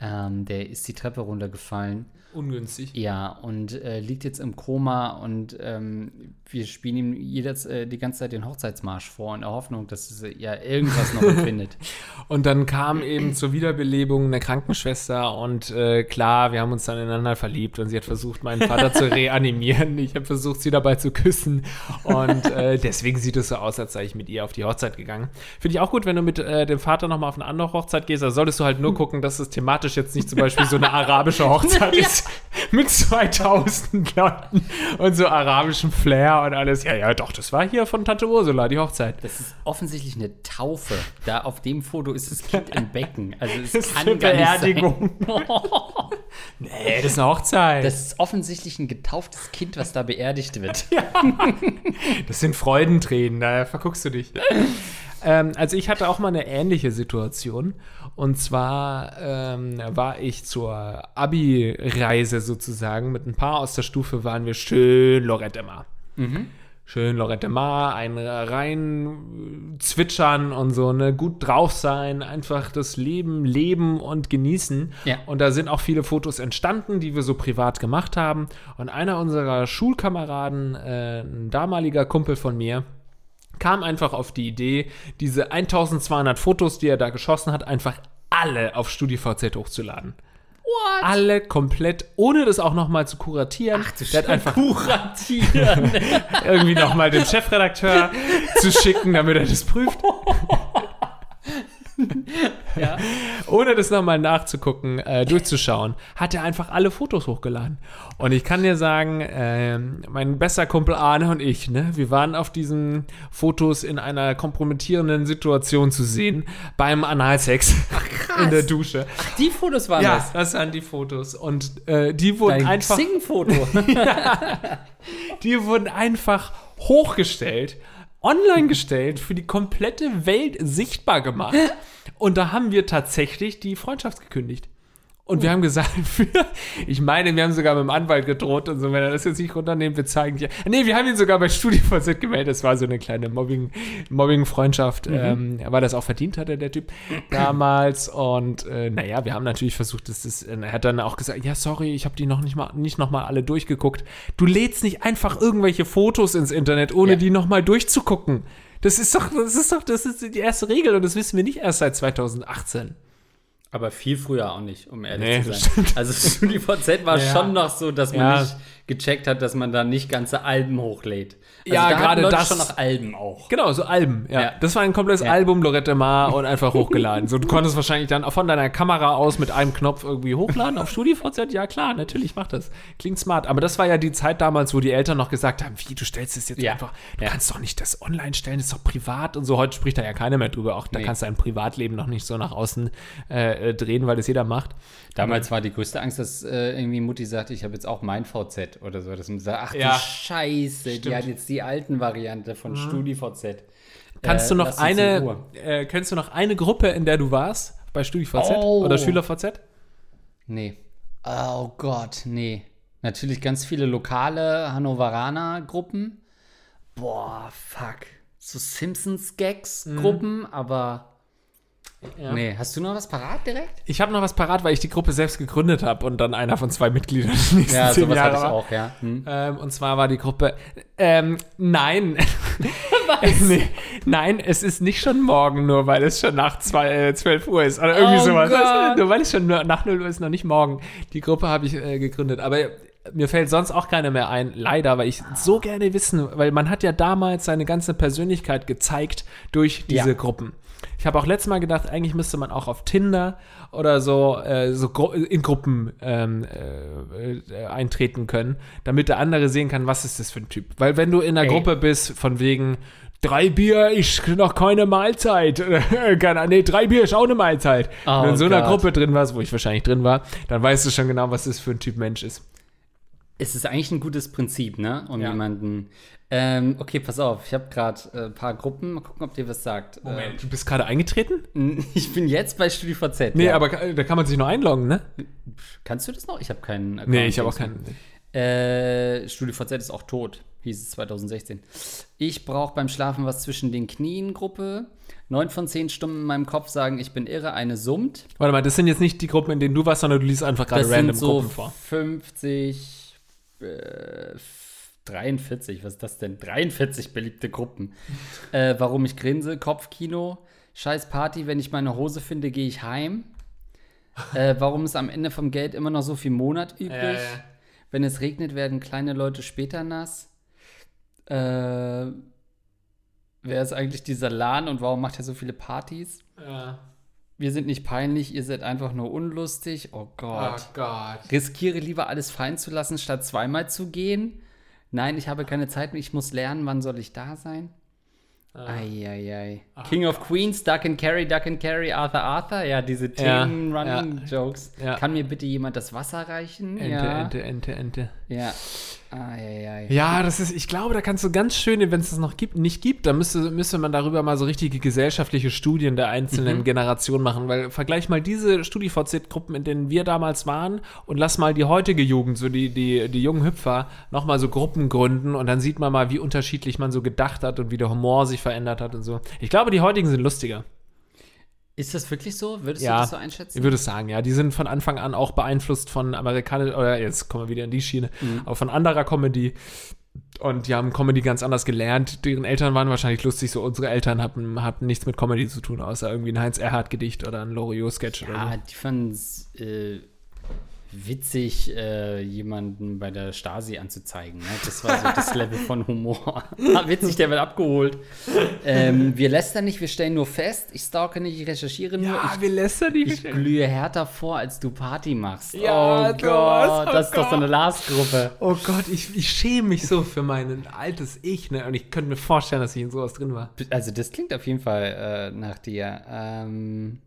ähm, der ist die Treppe runtergefallen ungünstig. Ja, und äh, liegt jetzt im Koma und ähm, wir spielen ihm jedes, äh, die ganze Zeit den Hochzeitsmarsch vor in der Hoffnung, dass es ja irgendwas noch findet. [laughs] Und dann kam eben zur Wiederbelebung eine Krankenschwester und äh, klar, wir haben uns dann ineinander verliebt und sie hat versucht, meinen Vater zu [laughs] reanimieren. Ich habe versucht, sie dabei zu küssen und äh, deswegen sieht es so aus, als sei ich mit ihr auf die Hochzeit gegangen. Finde ich auch gut, wenn du mit äh, dem Vater nochmal auf eine andere Hochzeit gehst, da solltest du halt nur gucken, dass es thematisch jetzt nicht zum Beispiel so eine arabische [laughs] Hochzeit ist. Mit 2000 Leuten und so arabischem Flair und alles. Ja, ja, doch, das war hier von Tante Ursula, die Hochzeit. Das ist offensichtlich eine Taufe. Da auf dem Foto ist das Kind im Becken. Also es [laughs] das kann ist eine Beerdigung. [laughs] nee, das ist eine Hochzeit. Das ist offensichtlich ein getauftes Kind, was da beerdigt wird. [laughs] Ja. Das sind Freudentränen, da verguckst du dich. Ähm, also ich hatte auch mal eine ähnliche Situation. Und zwar ähm, war ich zur Abi-Reise sozusagen. Mit ein paar aus der Stufe waren wir schön Lorette Mar. Mhm. Schön Lorette Mar, ein rein zwitschern und so, ne, gut drauf sein, einfach das Leben leben und genießen. Ja. Und da sind auch viele Fotos entstanden, die wir so privat gemacht haben. Und einer unserer Schulkameraden, äh, ein damaliger Kumpel von mir, kam einfach auf die Idee, diese 1200 Fotos, die er da geschossen hat, einfach alle auf StudiVZ hochzuladen. What? Alle komplett, ohne das auch nochmal zu kuratieren. Ach, der hat einfach kuratieren. [laughs] irgendwie nochmal dem Chefredakteur zu schicken, damit er das prüft. [laughs] [laughs] ja. Ohne das nochmal nachzugucken, äh, durchzuschauen, hat er einfach alle Fotos hochgeladen. Und ich kann dir sagen, äh, mein bester Kumpel Arne und ich, ne, wir waren auf diesen Fotos in einer kompromittierenden Situation zu sehen beim Analsex [laughs] Ach, in der Dusche. Ach, die Fotos waren ja, das? das waren die Fotos. Und äh, die wurden Dein einfach. Xing-Foto. [laughs] ja, die wurden einfach hochgestellt online gestellt, für die komplette Welt sichtbar gemacht. [laughs] Und da haben wir tatsächlich die Freundschaft gekündigt. Und wir haben gesagt, [laughs] ich meine, wir haben sogar mit dem Anwalt gedroht und so, wenn er das jetzt nicht runternimmt, wir zeigen dir. Nee, wir haben ihn sogar bei StudiVZ gemeldet. Das war so eine kleine Mobbing, Mobbing-Freundschaft, mhm. ähm, weil das auch verdient hatte, der Typ damals. Und äh, naja, wir haben natürlich versucht, dass das, er hat dann auch gesagt, ja, sorry, ich habe die noch nicht mal, nicht noch mal alle durchgeguckt. Du lädst nicht einfach irgendwelche Fotos ins Internet, ohne ja. die noch mal durchzugucken. Das ist doch, das ist doch, das ist die erste Regel und das wissen wir nicht erst seit 2018. Aber viel früher auch nicht, um ehrlich nee, zu sein. Also StudiVZ war ja. schon noch so, dass man ja. nicht gecheckt hat, dass man da nicht ganze Alben hochlädt. Also ja, da gerade das. schon noch Alben auch. Genau, so Alben, ja. ja. Das war ein komplettes ja. Album, Lorette Mar [laughs] und einfach hochgeladen. So, du konntest wahrscheinlich dann von deiner Kamera aus mit einem Knopf irgendwie hochladen auf StudiVZ. Ja, klar, natürlich, mach das. Klingt smart. Aber das war ja die Zeit damals, wo die Eltern noch gesagt haben, wie, du stellst es jetzt ja. einfach, du kannst doch nicht das online stellen, das ist doch privat und so. Heute spricht da ja keiner mehr drüber. Auch da nee. kannst du dein Privatleben noch nicht so nach außen äh, drehen, weil das jeder macht. Damals war die größte Angst, dass äh, irgendwie Mutti sagte, ich habe jetzt auch mein VZ oder so. Man sagt, ach ja. Scheiße, Stimmt. die hat jetzt die alten Variante von mhm. StudiVZ. Kannst äh, du noch eine, äh, kennst du noch eine Gruppe, in der du warst bei StudiVZ oh. oder SchülerVZ? Nee. Oh Gott, nee. Natürlich ganz viele lokale Hannoveraner-Gruppen. Boah, fuck. So Simpsons-Gags-Gruppen, mhm. aber ja. Nee, hast du noch was parat direkt? Ich habe noch was parat, weil ich die Gruppe selbst gegründet habe und dann einer von zwei Mitgliedern die nächsten ja, zehn Jahre hatte ich auch, ja. Hm. Ähm, und zwar war die Gruppe, ähm, nein. [laughs] was? nee, nein, es ist nicht schon morgen, nur weil es schon nach zwei, äh, 12 Uhr ist oder irgendwie oh sowas. Gott. Nur weil es schon nach 0 Uhr ist, noch nicht morgen. Die Gruppe habe ich äh, gegründet, aber mir fällt sonst auch keine mehr ein, leider, weil ich so gerne wissen, weil man hat ja damals seine ganze Persönlichkeit gezeigt durch diese ja. Gruppen. Ich habe auch letztes Mal gedacht, eigentlich müsste man auch auf Tinder oder so, äh, so Gru in Gruppen ähm, äh, eintreten können, damit der andere sehen kann, was ist das für ein Typ. Weil wenn du in einer Ey. Gruppe bist, von wegen, drei Bier ist noch keine Mahlzeit. [laughs] nee, drei Bier ist auch eine Mahlzeit. Oh, Wenn du in so einer Gruppe drin warst, wo ich wahrscheinlich drin war, dann weißt du schon genau, was das für ein Typ Mensch ist. Es ist eigentlich ein gutes Prinzip, ne? Um ja. jemanden ähm, okay, pass auf, ich habe gerade ein äh, paar Gruppen. Mal gucken, ob dir was sagt. Moment, äh, du bist gerade eingetreten? [laughs] Ich bin jetzt bei StudiVZ. Nee, ja. aber da kann man sich nur einloggen, ne? Kannst du das noch? Ich habe keinen Account. Nee, ich habe auch keinen. Äh, StudiVZ ist auch tot, hieß es 2016. Ich brauche beim Schlafen was zwischen den Knien, Gruppe. Neun von zehn Stunden in meinem Kopf sagen, ich bin irre, eine summt. Warte mal, das sind jetzt nicht die Gruppen, in denen du warst, sondern du liest einfach gerade random so Gruppen vor. 50, äh, 43, was ist das denn? 43 beliebte Gruppen. [laughs] äh, warum ich grinse, Kopfkino, scheiß Party, wenn ich meine Hose finde, gehe ich heim. Äh, warum ist am Ende vom Geld immer noch so viel Monat übrig? Ja, ja. Wenn es regnet, werden kleine Leute später nass. Äh, wer ist eigentlich dieser Lan und warum macht er so viele Partys? Ja. Wir sind nicht peinlich, ihr seid einfach nur unlustig. Oh Gott. Oh Gott. Riskiere lieber alles fallen zu lassen, statt zweimal zu gehen. Nein, ich habe keine Zeit mehr, ich muss lernen, wann soll ich da sein? Eieiei. Ah. King of Queens, Duck and Carry, Duck and Carry, Arthur Arthur. Ja, diese Themen-Running-Jokes. Ja, ja. Kann mir bitte jemand das Wasser reichen? Ente, ja. Ente, Ente, Ente. Ja. Ai, Ja, das ist, ich glaube, da kannst du ganz schön, wenn es das noch gibt, nicht gibt, da müsste, müsste man darüber mal so richtige gesellschaftliche Studien der einzelnen mhm. Generationen machen, weil vergleich mal diese StudiVZ-Gruppen, in denen wir damals waren und lass mal die heutige Jugend, so die, die, die jungen Hüpfer, nochmal so Gruppen gründen und dann sieht man mal, wie unterschiedlich man so gedacht hat und wie der Humor sich verändert hat und so. Ich glaube, die heutigen sind lustiger. Ist das wirklich so? Würdest ja, du das so einschätzen? Ich würde sagen, ja. Die sind von Anfang an auch beeinflusst von amerikanischen, oder jetzt kommen wir wieder in die Schiene, mhm. aber von anderer Comedy. Und die haben Comedy ganz anders gelernt. Deren Eltern waren wahrscheinlich lustig, so unsere Eltern hatten, hatten nichts mit Comedy zu tun, außer irgendwie ein Heinz-Erhardt-Gedicht oder ein Loriot-Sketch ja, oder so. die fanden es äh, witzig, äh, jemanden bei der Stasi anzuzeigen. Ne? Das war so das Level von Humor. [laughs] witzig, der wird abgeholt. Ähm, wir lästern nicht, wir stellen nur fest. Ich stalke nicht, ich recherchiere nur. Ja, ich, wir lästern nicht. Ich glühe härter vor, als du Party machst. Ja, oh Gott, oh das ist Gott. doch so eine Last-Gruppe. Oh Gott, ich, ich schäme mich so für mein altes Ich. Ne? Und ich könnte mir vorstellen, dass ich in sowas drin war. Also das klingt auf jeden Fall äh, nach dir. Ähm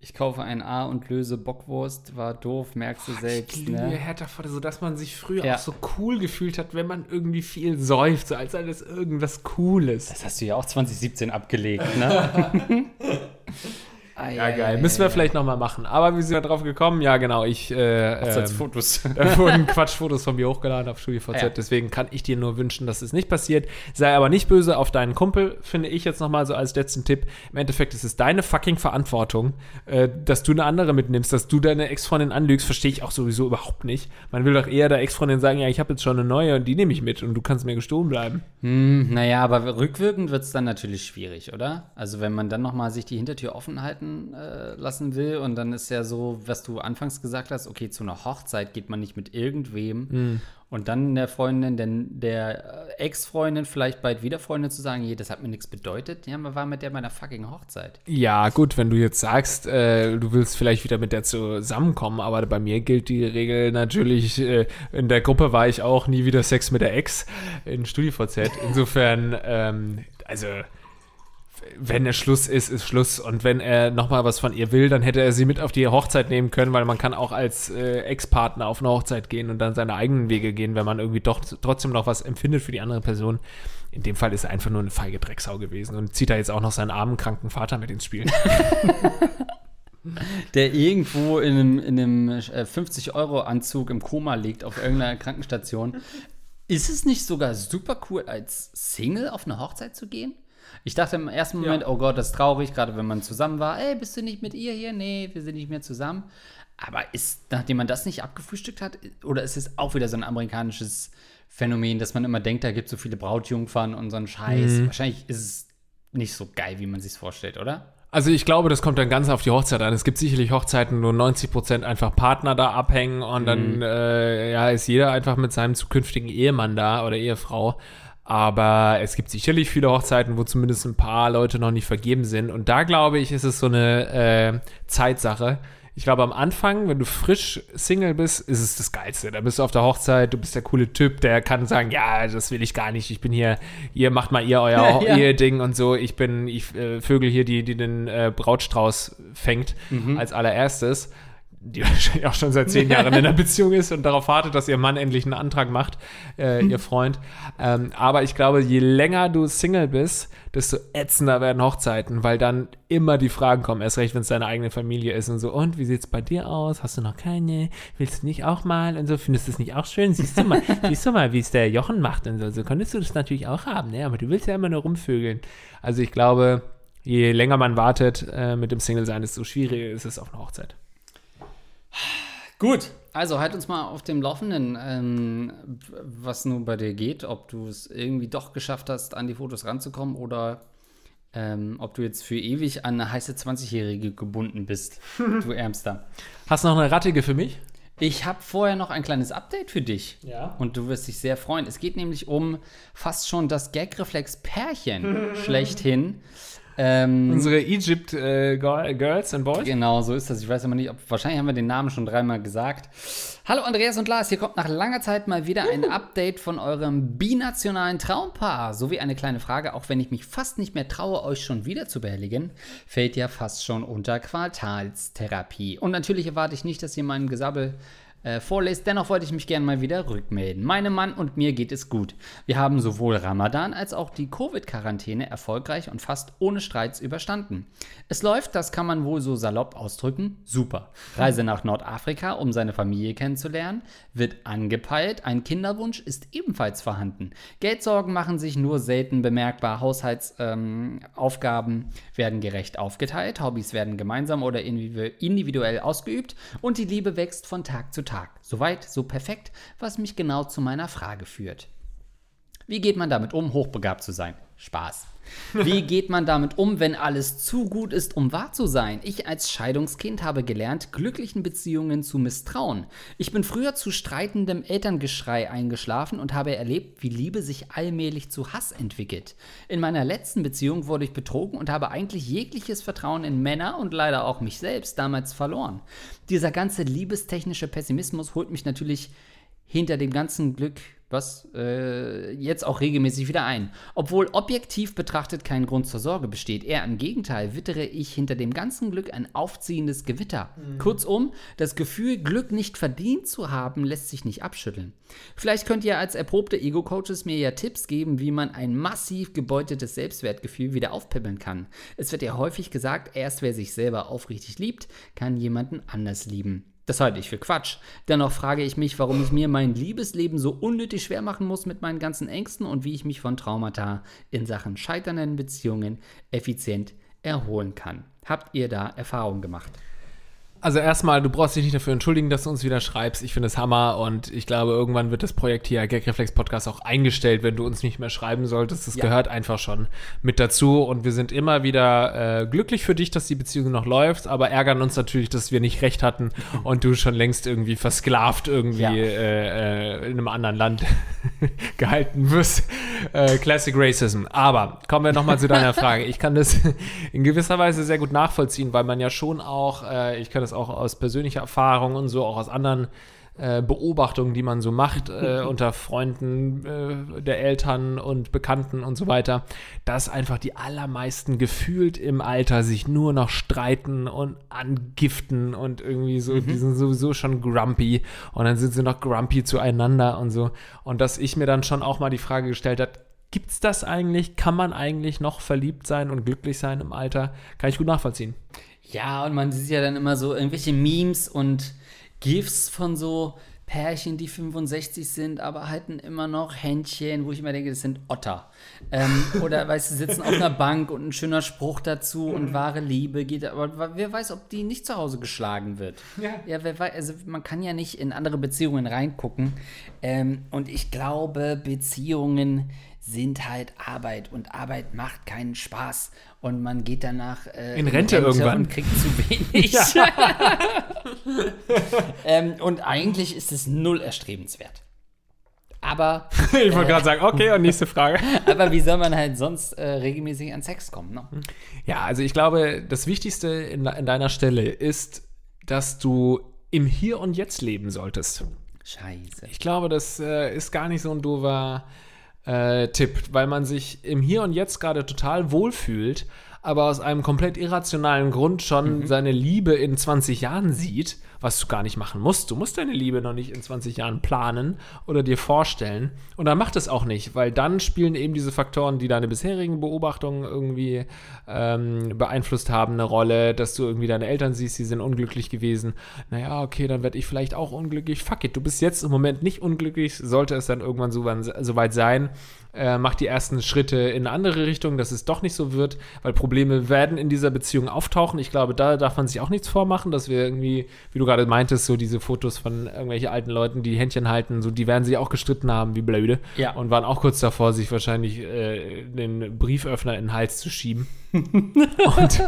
ich kaufe ein A und löse Bockwurst, war doof, merkst du Boah, selbst. Ich liebe ne? härter vor, so dass man sich früher ja. auch so cool gefühlt hat, wenn man irgendwie viel säuft, so als sei das irgendwas Cooles. Das hast du ja auch 2017 abgelegt, ne? [laughs] [laughs] Ah, Ja, geil. Müssen wir vielleicht nochmal machen. Aber wie sind wir drauf gekommen? Ja, genau. Ich äh, ähm, Fotos. Da [laughs] wurden Quatschfotos von mir hochgeladen auf StudiVZ. Ja. Deswegen kann ich dir nur wünschen, dass es nicht passiert. Sei aber nicht böse auf deinen Kumpel, finde ich jetzt nochmal so als letzten Tipp. Im Endeffekt ist es deine fucking Verantwortung, äh, dass du eine andere mitnimmst, dass du deine Ex-Freundin anlügst, verstehe ich auch sowieso überhaupt nicht. Man will doch eher der Ex-Freundin sagen, ja, ich habe jetzt schon eine neue und die nehme ich mit und du kannst mir gestohlen bleiben. Hm, naja, aber rückwirkend wird es dann natürlich schwierig, oder? Also wenn man dann nochmal sich die Hintertür offen halten äh, lassen will und dann ist ja so, was du anfangs gesagt hast, okay, zu einer Hochzeit geht man nicht mit irgendwem und dann der Freundin, denn der äh, Ex-Freundin vielleicht bald wieder Freundin zu sagen, je, das hat mir nichts bedeutet, ja, man war mit der bei einer fucking Hochzeit. Ja, gut, wenn du jetzt sagst, äh, du willst vielleicht wieder mit der zusammenkommen, aber bei mir gilt die Regel natürlich, äh, in der Gruppe war ich auch nie wieder Sex mit der Ex in StudiVZ. Insofern, ähm, also wenn der Schluss ist, ist Schluss. Und wenn er nochmal was von ihr will, dann hätte er sie mit auf die Hochzeit nehmen können, weil man kann auch als äh, Ex-Partner auf eine Hochzeit gehen und dann seine eigenen Wege gehen, wenn man irgendwie doch trotzdem noch was empfindet für die andere Person. In dem Fall ist er einfach nur eine feige Drecksau gewesen und zieht da jetzt auch noch seinen armen, kranken Vater mit ins Spiel. [laughs] Der irgendwo in einem, in einem äh, 50-Euro-Anzug im Koma liegt auf irgendeiner Krankenstation. Ist es nicht sogar super cool, als Single auf eine Hochzeit zu gehen? Ich dachte im ersten Moment, oh Gott, das ist traurig, gerade wenn man zusammen war. Ey, bist du nicht mit ihr hier? Nee, wir sind nicht mehr zusammen. Aber ist, nachdem man das nicht abgefrühstückt hat, oder ist es auch wieder so ein amerikanisches Phänomen, dass man immer denkt, da gibt es so viele Brautjungfern und so einen Scheiß? Wahrscheinlich ist es nicht so geil, wie man sich vorstellt, oder? Also ich glaube, das kommt dann ganz auf die Hochzeit an. Es gibt sicherlich Hochzeiten, wo 90% einfach Partner da abhängen und dann äh, ja, ist jeder einfach mit seinem zukünftigen Ehemann da oder Ehefrau. Aber es gibt sicherlich viele Hochzeiten, wo zumindest ein paar Leute noch nicht vergeben sind. Und da glaube ich, ist es so eine äh, Zeitsache. Ich glaube, am Anfang, wenn du frisch Single bist, ist es das Geilste. Da bist du auf der Hochzeit, du bist der coole Typ, der kann sagen, ja, das will ich gar nicht. Ich bin hier, ihr macht mal ihr euer [laughs] Ja. Eheding und so. Ich bin, ich äh, Vögel hier, die, die den äh, Brautstrauß fängt als allererstes. Die [laughs] wahrscheinlich auch schon seit zehn Jahren in einer [laughs] Beziehung ist und darauf wartet, dass ihr Mann endlich einen Antrag macht, äh, ihr Freund. Ähm, aber ich glaube, je länger du Single bist, desto ätzender werden Hochzeiten, weil dann immer die Fragen kommen, erst recht, wenn es deine eigene Familie ist und so, und wie sieht's bei dir aus? Hast du noch keine? Willst du nicht auch mal? Und so, findest du es nicht auch schön? Siehst du mal, [laughs] siehst du mal, wie es der Jochen macht und so. So könntest du das natürlich auch haben, ne? Aber du willst ja immer nur rumvögeln. Also ich glaube, je länger man wartet äh, mit dem Single-Sein, desto schwieriger ist es auf einer Hochzeit. Gut, also halt uns mal auf dem Laufenden, ähm, was nun bei dir geht, ob du es irgendwie doch geschafft hast, an die Fotos ranzukommen oder ähm, ob du jetzt für ewig an eine heiße 20-Jährige gebunden bist, [laughs] du Ärmster. Hast du noch eine Rattige für mich? Ich habe vorher noch ein kleines Update für dich. Ja. Und du wirst dich sehr freuen. Es geht nämlich um fast schon das Gag-Reflex-Pärchen [laughs] schlechthin. Ähm, Unsere Egypt äh, Girl- Girls and Boys? Genau, so ist das. Ich weiß aber nicht, ob wahrscheinlich haben wir den Namen schon dreimal gesagt. Hallo Andreas und Lars, hier kommt nach langer Zeit mal wieder ein Update von eurem binationalen Traumpaar. Sowie eine kleine Frage, auch wenn ich mich fast nicht mehr traue, euch schon wieder zu behelligen, fällt ja fast schon unter Quartalstherapie. Und natürlich erwarte ich nicht, dass ihr meinen Gesabbel äh, vorlest. Dennoch wollte ich mich gerne mal wieder rückmelden. Meinem Mann und mir geht es gut. Wir haben sowohl Ramadan als auch die Covid-Quarantäne erfolgreich und fast ohne Streits überstanden. Es läuft, das kann man wohl so salopp ausdrücken, super. Reise nach Nordafrika, um seine Familie kennenzulernen, wird angepeilt. Ein Kinderwunsch ist ebenfalls vorhanden. Geldsorgen machen sich nur selten bemerkbar. Haushaltsaufgaben ähm, werden gerecht aufgeteilt. Hobbys werden gemeinsam oder individu- individuell ausgeübt. Und die Liebe wächst von Tag zu Tag. Soweit, so perfekt, was mich genau zu meiner Frage führt. Wie geht man damit um, hochbegabt zu sein? Spaß. [laughs] Wie geht man damit um, wenn alles zu gut ist, um wahr zu sein? Ich als Scheidungskind habe gelernt, glücklichen Beziehungen zu misstrauen. Ich bin früher zu streitendem Elterngeschrei eingeschlafen und habe erlebt, wie Liebe sich allmählich zu Hass entwickelt. In meiner letzten Beziehung wurde ich betrogen und habe eigentlich jegliches Vertrauen in Männer und leider auch mich selbst damals verloren. Dieser ganze liebestechnische Pessimismus holt mich natürlich hinter dem ganzen Glück was äh, jetzt auch regelmäßig wieder ein. Obwohl objektiv betrachtet kein Grund zur Sorge besteht. Eher im Gegenteil wittere ich hinter dem ganzen Glück ein aufziehendes Gewitter. Mhm. Kurzum, das Gefühl, Glück nicht verdient zu haben, lässt sich nicht abschütteln. Vielleicht könnt ihr als erprobte Ego-Coaches mir ja Tipps geben, wie man ein massiv gebeutetes Selbstwertgefühl wieder aufpippeln kann. Es wird ja häufig gesagt, erst wer sich selber aufrichtig liebt, kann jemanden anders lieben. Das halte ich für Quatsch. Dennoch frage ich mich, warum ich mir mein Liebesleben so unnötig schwer machen muss mit meinen ganzen Ängsten und wie ich mich von Traumata in Sachen scheiternden Beziehungen effizient erholen kann. Habt ihr da Erfahrungen gemacht? Also erstmal, du brauchst dich nicht dafür entschuldigen, dass du uns wieder schreibst. Ich finde es Hammer und ich glaube, irgendwann wird das Projekt hier Gagreflex Podcast auch eingestellt, wenn du uns nicht mehr schreiben solltest. Das ja. gehört einfach schon mit dazu und wir sind immer wieder äh, glücklich für dich, dass die Beziehung noch läuft, aber ärgern uns natürlich, dass wir nicht recht hatten [laughs] und du schon längst irgendwie versklavt irgendwie ja. äh, äh, in einem anderen Land [laughs] gehalten wirst. Äh, Classic Racism. Aber kommen wir nochmal zu deiner [laughs] Frage. Ich kann das in gewisser Weise sehr gut nachvollziehen, weil man ja schon auch, äh, ich kann das das auch aus persönlicher Erfahrung und so, auch aus anderen äh, Beobachtungen, die man so macht äh, [laughs] unter Freunden äh, der Eltern und Bekannten und so weiter, dass einfach die allermeisten gefühlt im Alter sich nur noch streiten und angiften und irgendwie so, mhm. die sind sowieso schon grumpy und dann sind sie noch grumpy zueinander und so. Und dass ich mir dann schon auch mal die Frage gestellt habe, Gibt's das eigentlich? Kann man eigentlich noch verliebt sein und glücklich sein im Alter? Kann ich gut nachvollziehen. Ja, und man sieht ja dann immer so irgendwelche Memes und GIFs von so Pärchen, die 65 sind, aber halten immer noch Händchen, wo ich immer denke, das sind Otter. Ähm, [laughs] oder, weißt du, sitzen auf einer Bank und ein schöner Spruch dazu und wahre Liebe geht, aber wer weiß, ob die nicht zu Hause geschlagen wird. Ja, ja wer weiß, also man kann ja nicht in andere Beziehungen reingucken. Ähm, und ich glaube, Beziehungen sind halt Arbeit und Arbeit macht keinen Spaß und man geht danach äh, in, Rente, in Rente irgendwann und kriegt zu wenig. [laughs] [laughs] ähm, und eigentlich ist es null erstrebenswert. Aber. [laughs] ich wollte äh, gerade sagen, okay, und nächste Frage. aber wie soll man halt sonst äh, regelmäßig an Sex kommen? Ne? Ja, also ich glaube, das Wichtigste in, in deiner Stelle ist, dass du im Hier und Jetzt leben solltest. Scheiße. Ich glaube, das äh, ist gar nicht so ein doofer äh, Tipp, weil man sich im Hier und Jetzt gerade total wohlfühlt, aber aus einem komplett irrationalen Grund schon mhm. seine Liebe in 20 Jahren sieht was du gar nicht machen musst. Du musst deine Liebe noch nicht in 20 Jahren planen oder dir vorstellen. Und dann macht es auch nicht, weil dann spielen eben diese Faktoren, die deine bisherigen Beobachtungen irgendwie ähm, beeinflusst haben, eine Rolle, dass du irgendwie deine Eltern siehst, die sind unglücklich gewesen. Naja, okay, dann werde ich vielleicht auch unglücklich. Fuck it, du bist jetzt im Moment nicht unglücklich, sollte es dann irgendwann so, weit sein. Äh, mach die ersten Schritte in eine andere Richtung, dass es doch nicht so wird, weil Probleme werden in dieser Beziehung auftauchen. Ich glaube, da darf man sich auch nichts vormachen, dass wir irgendwie, wie du gerade meintest, so diese Fotos von irgendwelchen alten Leuten, die Händchen halten, so die werden sich auch gestritten haben, wie blöde. Ja. Und waren auch kurz davor, sich wahrscheinlich äh, den Brieföffner in den Hals zu schieben. [laughs] und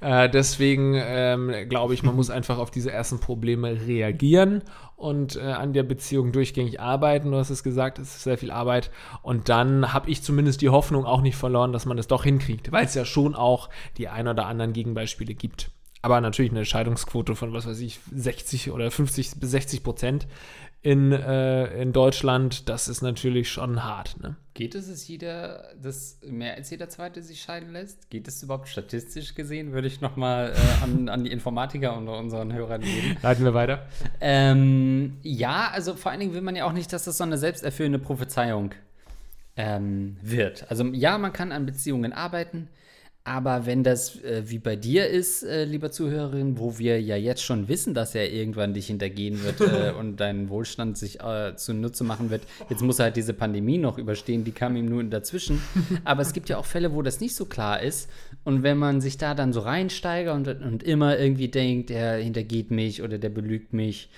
äh, deswegen ähm, glaube ich, man muss einfach auf diese ersten Probleme reagieren und äh, an der Beziehung durchgängig arbeiten. Du hast es gesagt, es ist sehr viel Arbeit. Und dann habe ich zumindest die Hoffnung auch nicht verloren, dass man es doch hinkriegt, weil es ja schon auch die ein oder anderen Gegenbeispiele gibt. Aber natürlich eine Scheidungsquote von, was weiß ich, 60 oder 50 bis 60 Prozent in, äh, in Deutschland, das ist natürlich schon hart. Ne? Geht es, dass jeder, dass mehr als jeder Zweite sich scheiden lässt? Geht es überhaupt statistisch gesehen? Würde ich nochmal äh, an, an die Informatiker unter unseren Hörern geben. Leiten wir weiter. Ähm, ja, also vor allen Dingen will man ja auch nicht, dass das so eine selbsterfüllende Prophezeiung ähm, wird. Also ja, man kann an Beziehungen arbeiten, aber wenn das äh, wie bei dir ist, äh, lieber Zuhörerin, wo wir ja jetzt schon wissen, dass er irgendwann dich hintergehen wird äh, [laughs] und deinen Wohlstand sich äh, zunutze machen wird, jetzt muss er halt diese Pandemie noch überstehen, die kam ihm nur dazwischen. [laughs] Aber es gibt ja auch Fälle, wo das nicht so klar ist. Und wenn man sich da dann so reinsteigert und, und immer irgendwie denkt, der hintergeht mich oder der belügt mich,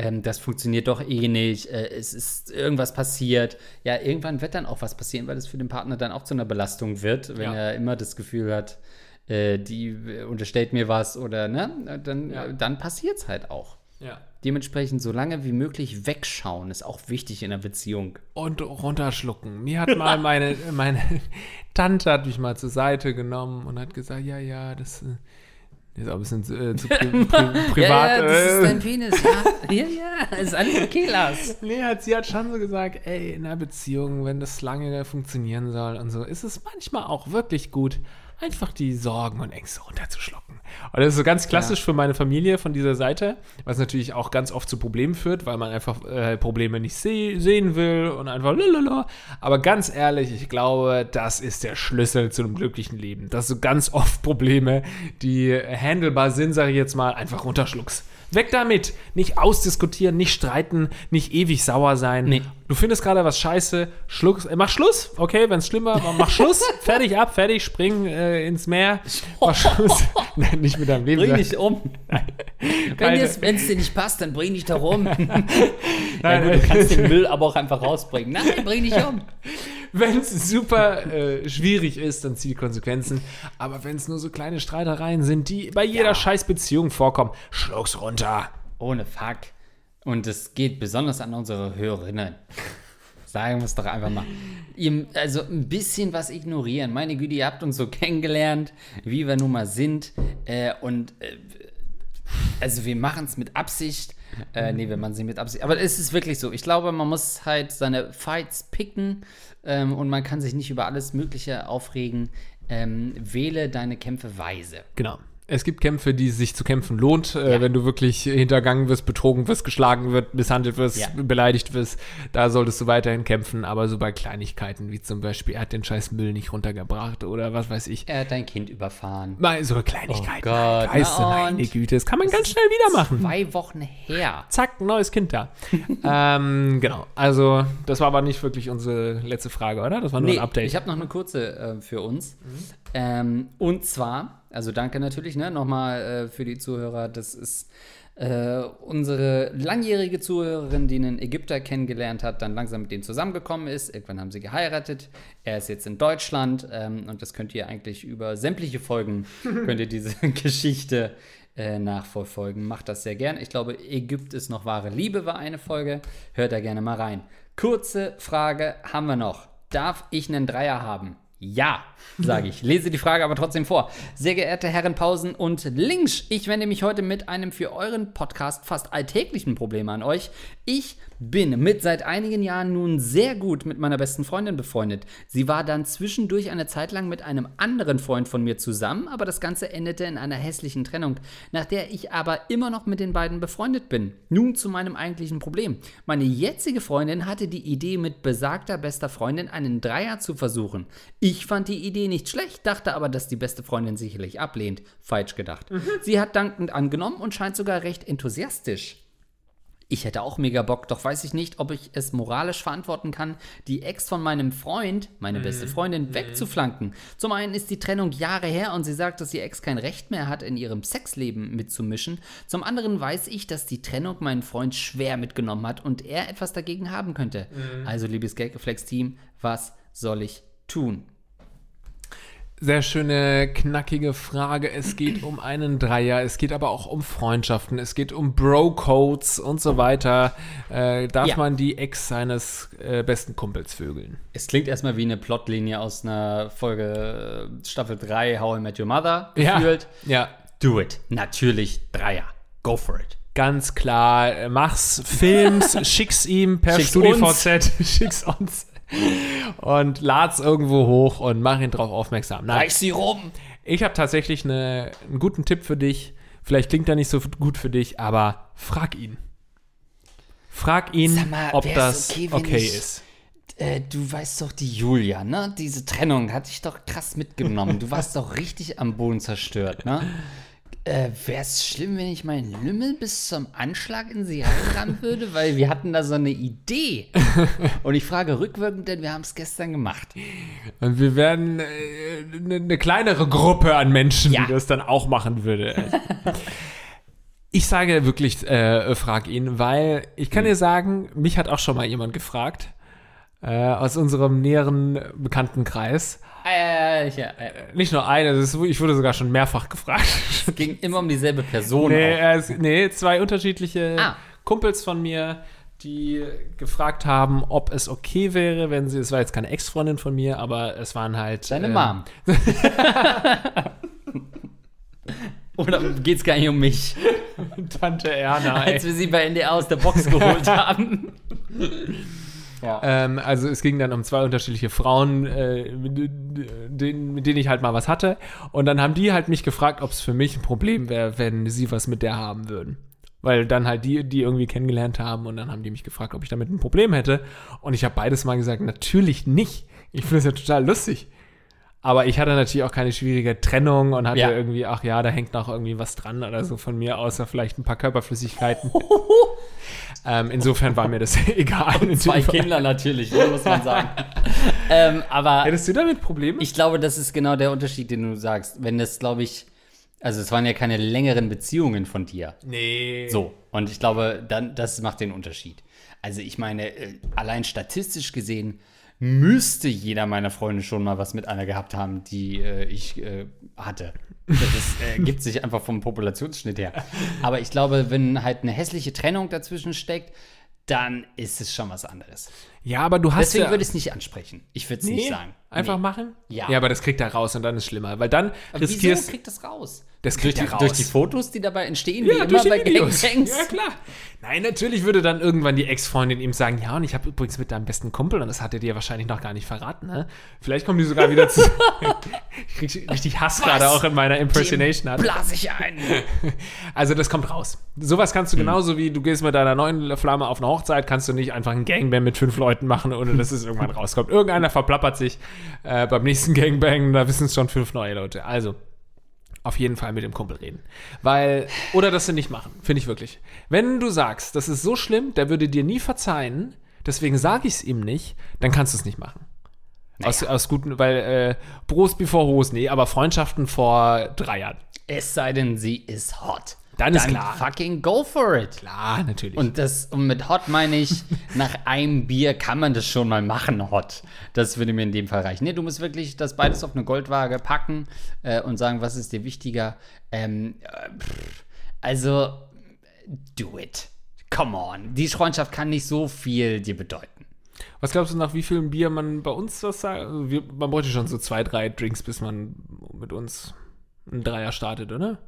ähm, das funktioniert doch eh nicht, äh, es ist irgendwas passiert. Ja, irgendwann wird dann auch was passieren, weil es für den Partner dann auch zu einer Belastung wird, wenn ja. er immer das Gefühl hat, äh, die unterstellt mir was oder ne, dann, ja. dann passiert es halt auch. Ja. Dementsprechend so lange wie möglich wegschauen ist auch wichtig in einer Beziehung. Und runterschlucken. Mir hat mal meine, meine [laughs] Tante hat mich mal zur Seite genommen und hat gesagt, ja, ja, das äh, Ist auch ein bisschen äh, zu pri [laughs] pri privat. Ja, ja, das ist äh. dein Penis. Ja, ja, ja ist alles okay, Lars. Nee, hat, sie hat schon so gesagt, ey, in einer Beziehung, wenn das lange funktionieren soll und so, ist es manchmal auch wirklich gut, einfach die Sorgen und Ängste runterzuschlucken. Und das ist so ganz klassisch Ja. für meine Familie von dieser Seite, was natürlich auch ganz oft zu Problemen führt, weil man einfach äh, Probleme nicht seh sehen will und einfach lalala. Aber ganz ehrlich, ich glaube, das ist der Schlüssel zu einem glücklichen Leben. Dass du ganz oft Probleme, die handelbar sind, sage ich jetzt mal, einfach runterschluckst. Weg damit! Nicht ausdiskutieren, nicht streiten, nicht ewig sauer sein. Nee. Du findest gerade was scheiße, schluck's, äh, mach Schluss, okay, wenn es schlimm war, mach Schluss, [laughs] fertig ab, fertig, spring äh, ins Meer, mach [laughs] Schluss. Nein, nicht mit deinem Leben. Bring dich um. Wenn es dir nicht passt, dann bring dich doch um. [laughs] ja, Nein, gut, du kannst den Müll aber auch einfach rausbringen. Nein, bring dich um. Wenn es super äh, schwierig ist, dann zieh die Konsequenzen. Aber wenn es nur so kleine Streitereien sind, die bei jeder Ja. scheiß Beziehung vorkommen, schluck's runter. Ohne Fuck. Und es geht besonders an unsere Hörerinnen. Sagen wir es doch einfach mal. Ihr, also ein bisschen was ignorieren. Meine Güte, ihr habt uns so kennengelernt, wie wir nun mal sind. Äh, und äh, also wir machen es mit Absicht. Äh, nee, wir machen sie mit Absicht. Aber es ist wirklich so. Ich glaube, man muss halt seine Fights picken ähm, und man kann sich nicht über alles Mögliche aufregen. Ähm, wähle deine Kämpfe weise. Genau. Es gibt Kämpfe, die sich zu kämpfen lohnt, äh, Ja. wenn du wirklich hintergangen wirst, betrogen wirst, geschlagen wirst, misshandelt wirst, Ja. beleidigt wirst. Da solltest du weiterhin kämpfen, aber so bei Kleinigkeiten, wie zum Beispiel, er hat den scheiß Müll nicht runtergebracht oder was weiß ich. Er hat dein Kind überfahren. Mal so Kleinigkeiten. Oh Gott, weißt du, na meine? Güte, das kann man ganz schnell wieder machen. Zwei Wochen her. Zack, ein neues Kind da. [laughs] ähm, genau. Also, das war aber nicht wirklich unsere letzte Frage, oder? Das war nur Nee, ein Update. ich habe noch eine kurze äh, für uns. Ähm, und zwar, also danke natürlich ne, nochmal äh, für die Zuhörer. Das ist äh, unsere langjährige Zuhörerin, die einen Ägypter kennengelernt hat, dann langsam mit dem zusammengekommen ist. Irgendwann haben sie geheiratet. Er ist jetzt in Deutschland ähm, und das könnt ihr eigentlich über sämtliche Folgen, [laughs] könnt ihr diese [laughs] Geschichte äh, nachverfolgen. Macht das sehr gern. Ich glaube, Ägypt ist noch wahre Liebe war eine Folge. Hört da gerne mal rein. Kurze Frage haben wir noch. Darf ich einen Dreier haben? Ja, sage ich. Lese die Frage aber trotzdem vor. Sehr geehrte Herren Pausen und Links, ich wende mich heute mit einem für euren Podcast fast alltäglichen Problem an euch. Ich bin mit seit einigen Jahren nun sehr gut mit meiner besten Freundin befreundet. Sie war dann zwischendurch eine Zeit lang mit einem anderen Freund von mir zusammen, aber das Ganze endete in einer hässlichen Trennung, nach der ich aber immer noch mit den beiden befreundet bin. Nun zu meinem eigentlichen Problem. Meine jetzige Freundin hatte die Idee, mit besagter bester Freundin einen Dreier zu versuchen. Fand die Idee nicht schlecht, dachte aber, dass die beste Freundin sicherlich ablehnt. Falsch gedacht. Sie hat dankend angenommen und scheint sogar recht enthusiastisch. Ich hätte auch mega Bock, doch weiß ich nicht, ob ich es moralisch verantworten kann, die Ex von meinem Freund, meine beste Freundin, wegzuflanken. Zum einen ist die Trennung Jahre her und sie sagt, dass ihr Ex kein Recht mehr hat, in ihrem Sexleben mitzumischen. Zum anderen weiß ich, dass die Trennung meinen Freund schwer mitgenommen hat und er etwas dagegen haben könnte. Also, liebes Geldgeflex-Team, was soll ich tun? Sehr schöne, knackige Frage. Es geht um einen Dreier, es geht aber auch um Freundschaften, es geht um Bro-Codes und so weiter. Äh, darf Ja. man die Ex seines äh, besten Kumpels vögeln? Es klingt erstmal wie eine Plotlinie aus einer Folge äh, Staffel 3 How I Met Your Mother Ja. gefühlt. Ja, Do it. Natürlich Dreier. Go for it. ganz klar. Äh, Mach's, film's, [laughs] schick's ihm per StudiVZ, [laughs] schick's uns und lad's irgendwo hoch und mach ihn drauf aufmerksam. Nein, Reich sie rum. ich habe tatsächlich eine, einen guten Tipp für dich. Vielleicht klingt er nicht so gut für dich, aber frag ihn. Frag ihn, mal, ob das okay, okay, ich- ist. Äh, du weißt doch, die Julia, ne? Diese Trennung hat dich doch krass mitgenommen. Du warst doch richtig am Boden zerstört, ne? Äh, Wäre es schlimm, wenn ich meinen Lümmel bis zum Anschlag in sie reinrammen würde? Weil wir hatten da so eine Idee. [laughs] Und ich frage rückwirkend, denn wir haben es gestern gemacht. Und wir werden eine äh, ne kleinere Gruppe an Menschen, Ja. die das dann auch machen würde. [laughs] ich sage wirklich, äh, frag ihn, weil ich kann dir sagen, mich hat auch schon mal jemand gefragt äh, aus unserem näheren Bekanntenkreis. Äh, ich, äh, Nicht nur eine, ist, ich wurde sogar schon mehrfach gefragt. es ging immer um dieselbe Person. nee, es, nee, zwei unterschiedliche Ah. Kumpels von mir, die gefragt haben, ob es okay wäre, wenn sie, es war jetzt keine Ex-Freundin von mir, aber es waren halt Deine ähm, Mom. [laughs] Oder geht's gar nicht um mich, Tante Erna, als wir sie bei NDR aus der Box geholt [laughs] haben? Ähm, also es ging dann um zwei unterschiedliche Frauen, äh, mit, denen, mit denen ich halt mal was hatte. Und dann haben die halt mich gefragt, ob es für mich ein Problem wäre, wenn sie was mit der haben würden. Weil dann halt die, die irgendwie kennengelernt haben und dann haben die mich gefragt, ob ich damit ein Problem hätte. Und ich habe beides mal gesagt, natürlich nicht. Ich finde es ja total lustig. Aber ich hatte natürlich auch keine schwierige Trennung und hatte Ja. irgendwie, ach ja, da hängt noch irgendwie was dran oder so von mir, außer vielleicht ein paar Körperflüssigkeiten. [laughs] ähm, insofern war mir das [laughs] egal. Zwei. Kinder natürlich, ne, muss man sagen. [laughs] ähm, aber Hättest du damit Probleme? ich glaube, das ist genau der Unterschied, den du sagst. Wenn das, glaube ich, also es waren ja keine längeren Beziehungen von dir. nee. So, und ich glaube, dann, das macht den Unterschied. Also ich meine, äh, allein statistisch gesehen müsste jeder meiner Freunde schon mal was mit einer gehabt haben, die äh, ich äh, hatte. Das äh, [laughs] gibt sich einfach vom Populationsschnitt her. Aber ich glaube, wenn halt eine hässliche Trennung dazwischen steckt, dann ist es schon was anderes. Ja, aber du hast Deswegen ja, würde ich es nicht ansprechen. Ich würde es nee, nicht sagen. einfach Nee. machen. Ja. Ja, aber das kriegt er raus und dann ist schlimmer, weil dann Aber wieso riskierst kriegt das raus? Das durch, kriegt die, er raus. durch die Fotos, die dabei entstehen, ja, wie durch immer die bei Videos. Gangbangs. Ja, klar. Nein, natürlich würde dann irgendwann die Ex-Freundin ihm sagen, ja, und ich habe übrigens mit deinem besten Kumpel, und das hat er dir wahrscheinlich noch gar nicht verraten, ne? Vielleicht kommen die sogar wieder zu. [laughs] ich krieg richtig Hass gerade auch in meiner Impersonation. an. Blase ich ein. [laughs] Also das kommt raus. Sowas kannst du Hm. genauso wie du gehst mit deiner neuen Flamme auf eine Hochzeit, kannst du nicht einfach einen Gangbang mit fünf Leuten machen, ohne dass es irgendwann rauskommt. Irgendeiner verplappert sich äh, beim nächsten Gangbang, da wissen es schon fünf neue Leute. Also auf jeden Fall mit dem Kumpel reden. Weil, oder das nicht machen, finde ich wirklich. Wenn du sagst, das ist so schlimm, der würde dir nie verzeihen, deswegen sage ich es ihm nicht, dann kannst du es nicht machen. Aus, aus guten, weil äh, Bros before Hose, nee, aber Freundschaften vor drei Jahren. Es sei denn, sie ist hot. Dann ist klar. fucking go for it. Klar, natürlich. Und das und mit hot meine ich, [laughs] nach einem Bier kann man das schon mal machen, hot. Das würde mir in dem Fall reichen. Nee, du musst wirklich das beides auf eine Goldwaage packen äh, und sagen, was ist dir wichtiger. Ähm, äh, pff, also, do it. Come on. Die Freundschaft kann nicht so viel dir bedeuten. Was glaubst du, nach wie vielen Bier man bei uns das sagt? Also wir, man bräuchte schon so zwei, drei Drinks, bis man mit uns einen Dreier startet, oder?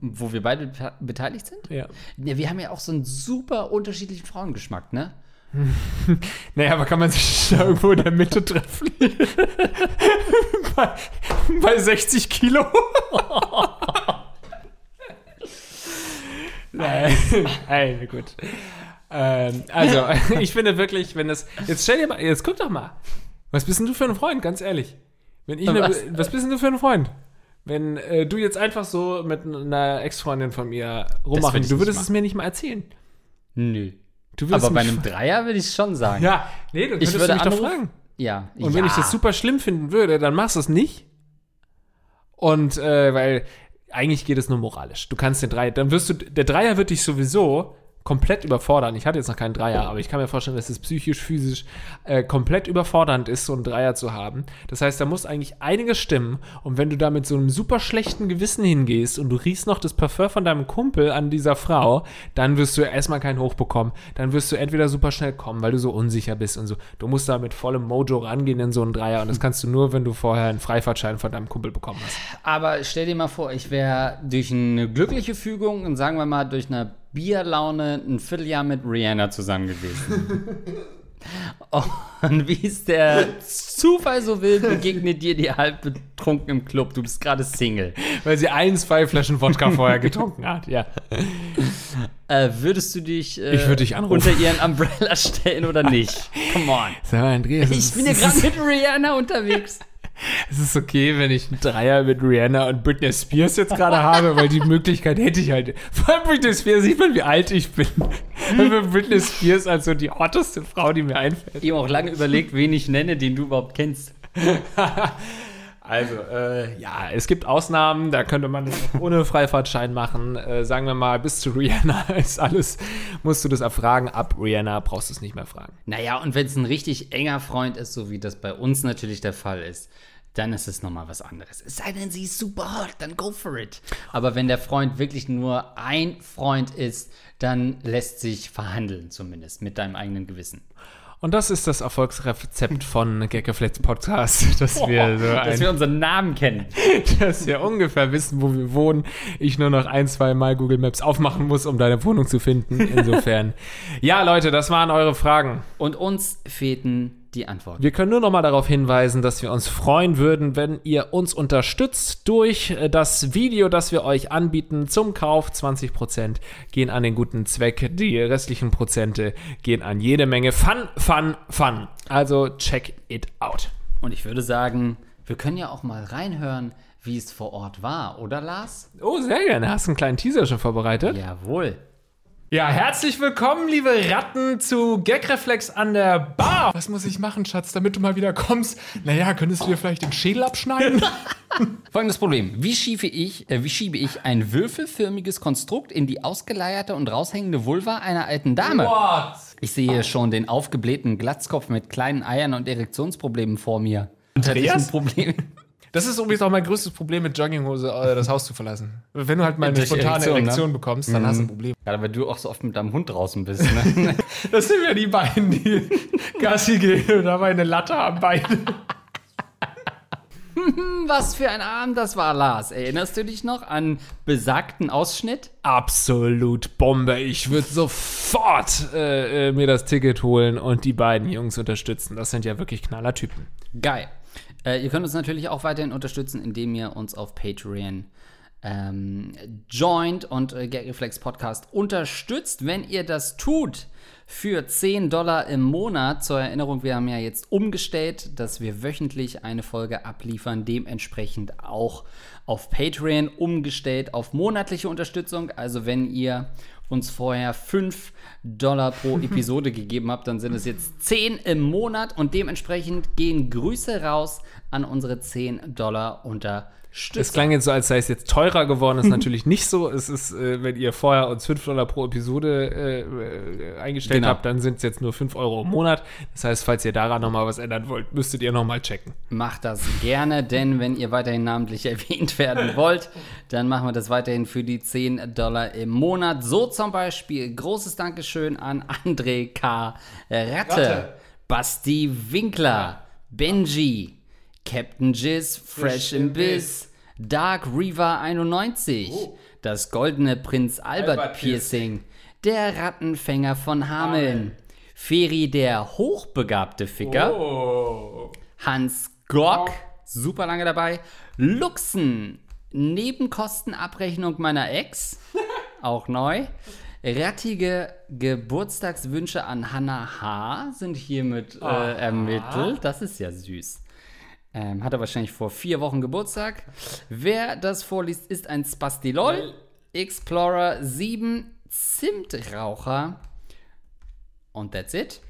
Wo wir beide be- beteiligt sind? Ja. Ja, wir haben ja auch so einen super unterschiedlichen Frauengeschmack, ne? [laughs] Naja, aber kann man sich da irgendwo in der Mitte treffen? [laughs] bei, bei 60 Kilo? [laughs] Nein, Nein, gut. Ähm, also, ich finde wirklich, wenn das. Jetzt stell dir mal, jetzt guck doch mal. Was bist denn du für ein Freund, ganz ehrlich? Wenn ich ne, Was? was bist denn du für ein Freund? Wenn äh, du jetzt einfach so mit einer Ex-Freundin von mir rummachen, ich du würdest es mir nicht mal erzählen. Nö. Du würdest Aber bei einem Dreier würde ich es schon sagen. Ja, nee, du Ich könntest würde mich doch fragen. Ja. Und ja. wenn ich das super schlimm finden würde, dann machst du es nicht. Und äh, weil eigentlich geht es nur moralisch. Du kannst den Dreier, dann wirst du, der Dreier wird dich sowieso komplett überfordern. Ich hatte jetzt noch keinen Dreier, aber ich kann mir vorstellen, dass es psychisch, physisch äh, komplett überfordernd ist, so einen Dreier zu haben. Das heißt, da muss eigentlich einiges stimmen. Und wenn du da mit so einem super schlechten Gewissen hingehst und du riechst noch das Parfum von deinem Kumpel an dieser Frau, dann wirst du erstmal keinen Hoch bekommen. Dann wirst du entweder super schnell kommen, weil du so unsicher bist und so. Du musst da mit vollem Mojo rangehen in so einen Dreier. Und das kannst du nur, wenn du vorher einen Freifahrtschein von deinem Kumpel bekommen hast. Aber stell dir mal vor, ich wäre durch eine glückliche Fügung und sagen wir mal durch eine Bierlaune ein Vierteljahr mit Rihanna zusammen gewesen. [laughs] und wie es der Zufall so will, begegnet dir die halb betrunken im Club. Du bist gerade Single. Weil sie ein, zwei Flaschen Wodka vorher [laughs] getrunken hat, ja. Äh, würdest du dich, äh, Ich würde dich unter ihren Umbrella stellen oder nicht? [laughs] Come on. Sag mal, Andreas, Ich bin ja gerade mit Rihanna unterwegs. Es ist okay, wenn ich einen Dreier mit Rihanna und Britney Spears jetzt gerade [laughs] habe, weil die Möglichkeit hätte ich halt. Vor allem Britney Spears, sieht man, wie alt ich bin. [laughs] Und Britney Spears als so die hotteste Frau, die mir einfällt. Ich habe auch lange überlegt, wen ich nenne, den du überhaupt kennst. [laughs] Also, äh, ja, es gibt Ausnahmen, da könnte man das auch ohne Freifahrtschein machen. Äh, sagen wir mal, bis zu Rihanna ist alles, musst du das erfragen. Ab Rihanna brauchst du es nicht mehr fragen. Naja, und wenn es ein richtig enger Freund ist, so wie das bei uns natürlich der Fall ist, dann ist es nochmal was anderes. Es sei denn, sie ist super hot, dann go for it. Aber wenn der Freund wirklich nur ein Freund ist, dann lässt sich verhandeln, zumindest mit deinem eigenen Gewissen. Und das ist das Erfolgsrezept von Gaggeflex Podcast, [laughs] dass wir so Dass ein, wir unseren Namen kennen. [laughs] dass wir ungefähr wissen, wo wir wohnen. Ich nur noch ein, zwei Mal Google Maps aufmachen muss, um deine Wohnung zu finden. Insofern. [laughs] ja, Leute, das waren eure Fragen. Und uns fehlten die Antworten. Wir können nur noch mal darauf hinweisen, dass wir uns freuen würden, wenn ihr uns unterstützt durch äh, das Video, das wir euch anbieten zum Kauf. 20% gehen an den guten Zweck, die restlichen Prozente gehen an jede Menge Fun, Fun, Fun. Also check it out. Und ich würde sagen, wir können ja auch mal reinhören, wie es vor Ort war, oder Lars? Oh, sehr gerne. Hast du einen kleinen Teaser schon vorbereitet? Jawohl. Ja, herzlich willkommen, liebe Ratten, zu Gagreflex an der Bar. Was muss ich machen, Schatz, damit du mal wieder kommst? Naja, könntest du dir vielleicht den Schädel abschneiden? [laughs] Folgendes Problem. Wie schiebe ich, äh, wie schiebe ich ein würfelförmiges Konstrukt in die ausgeleierte und raushängende Vulva einer alten Dame? What? Ich sehe schon den aufgeblähten Glatzkopf mit kleinen Eiern und Erektionsproblemen vor mir. Andreas? Problem. Das ist übrigens auch mein größtes Problem mit Jogginghose, äh, das Haus zu verlassen. Wenn du halt mal eine Durch spontane Erektion, Erektion, ne? bekommst, dann hast du ein Problem. Gerade weil du auch so oft mit deinem Hund draußen bist. Ne? [laughs] Das sind ja die beiden, die Gassi gehen und dabei eine Latte am Bein. [laughs] Was für ein Abend das war, Lars. Erinnerst du dich noch an besagten Ausschnitt? Absolut Bombe. Ich würde sofort äh, äh, mir das Ticket holen und die beiden Jungs unterstützen. Das sind ja wirklich knaller Typen. Geil. Äh, ihr könnt uns natürlich auch weiterhin unterstützen, indem ihr uns auf Patreon ähm, joint und äh, Gagreflex Podcast unterstützt. Wenn ihr das tut für 10 Dollar im Monat, zur Erinnerung, wir haben ja jetzt umgestellt, dass wir wöchentlich eine Folge abliefern, dementsprechend auch auf Patreon umgestellt auf monatliche Unterstützung. Also wenn ihr uns vorher 5 Dollar pro [laughs] Episode gegeben habt, dann sind es jetzt 10 im Monat und dementsprechend gehen Grüße raus an unsere 10 Dollar Unterstützer. Es klang jetzt so, als sei es jetzt teurer geworden. Ist [laughs] natürlich nicht so. Es ist, äh, wenn ihr vorher uns 5 Dollar pro Episode äh, äh, eingestellt Genau. habt, dann sind es jetzt nur 5 Euro im Monat. Das heißt, falls ihr daran nochmal was ändern wollt, müsstet ihr nochmal checken. Macht das gerne, denn wenn ihr weiterhin namentlich [laughs] erwähnt werden wollt, dann machen wir das weiterhin für die 10 Dollar im Monat. So zum Beispiel großes Dankeschön an André K. Ratte, Ratte. Basti Winkler, Benji, Captain Jizz, Fresh im Biss, Dark Reaver 91, das goldene Prinz Albert, Albert Piercing, der Rattenfänger von Hameln, Feri der hochbegabte Ficker, Oh. Hans Gock, super lange dabei. Luxen, Nebenkostenabrechnung meiner Ex, [laughs] auch neu. Rattige Geburtstagswünsche an Hannah H. sind hiermit äh, ermittelt. Das ist ja süß. Ähm, hatte wahrscheinlich vor vier Wochen Geburtstag. Wer das vorliest, ist ein Spastilol. Explorer 7, Zimtraucher. Und that's it.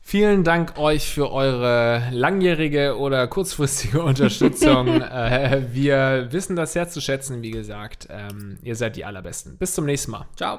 Vielen Dank euch für eure langjährige oder kurzfristige [laughs] Unterstützung. [laughs] äh, wir wissen das sehr zu schätzen, wie gesagt. Ähm, ihr seid die allerbesten. Bis zum nächsten Mal. Ciao.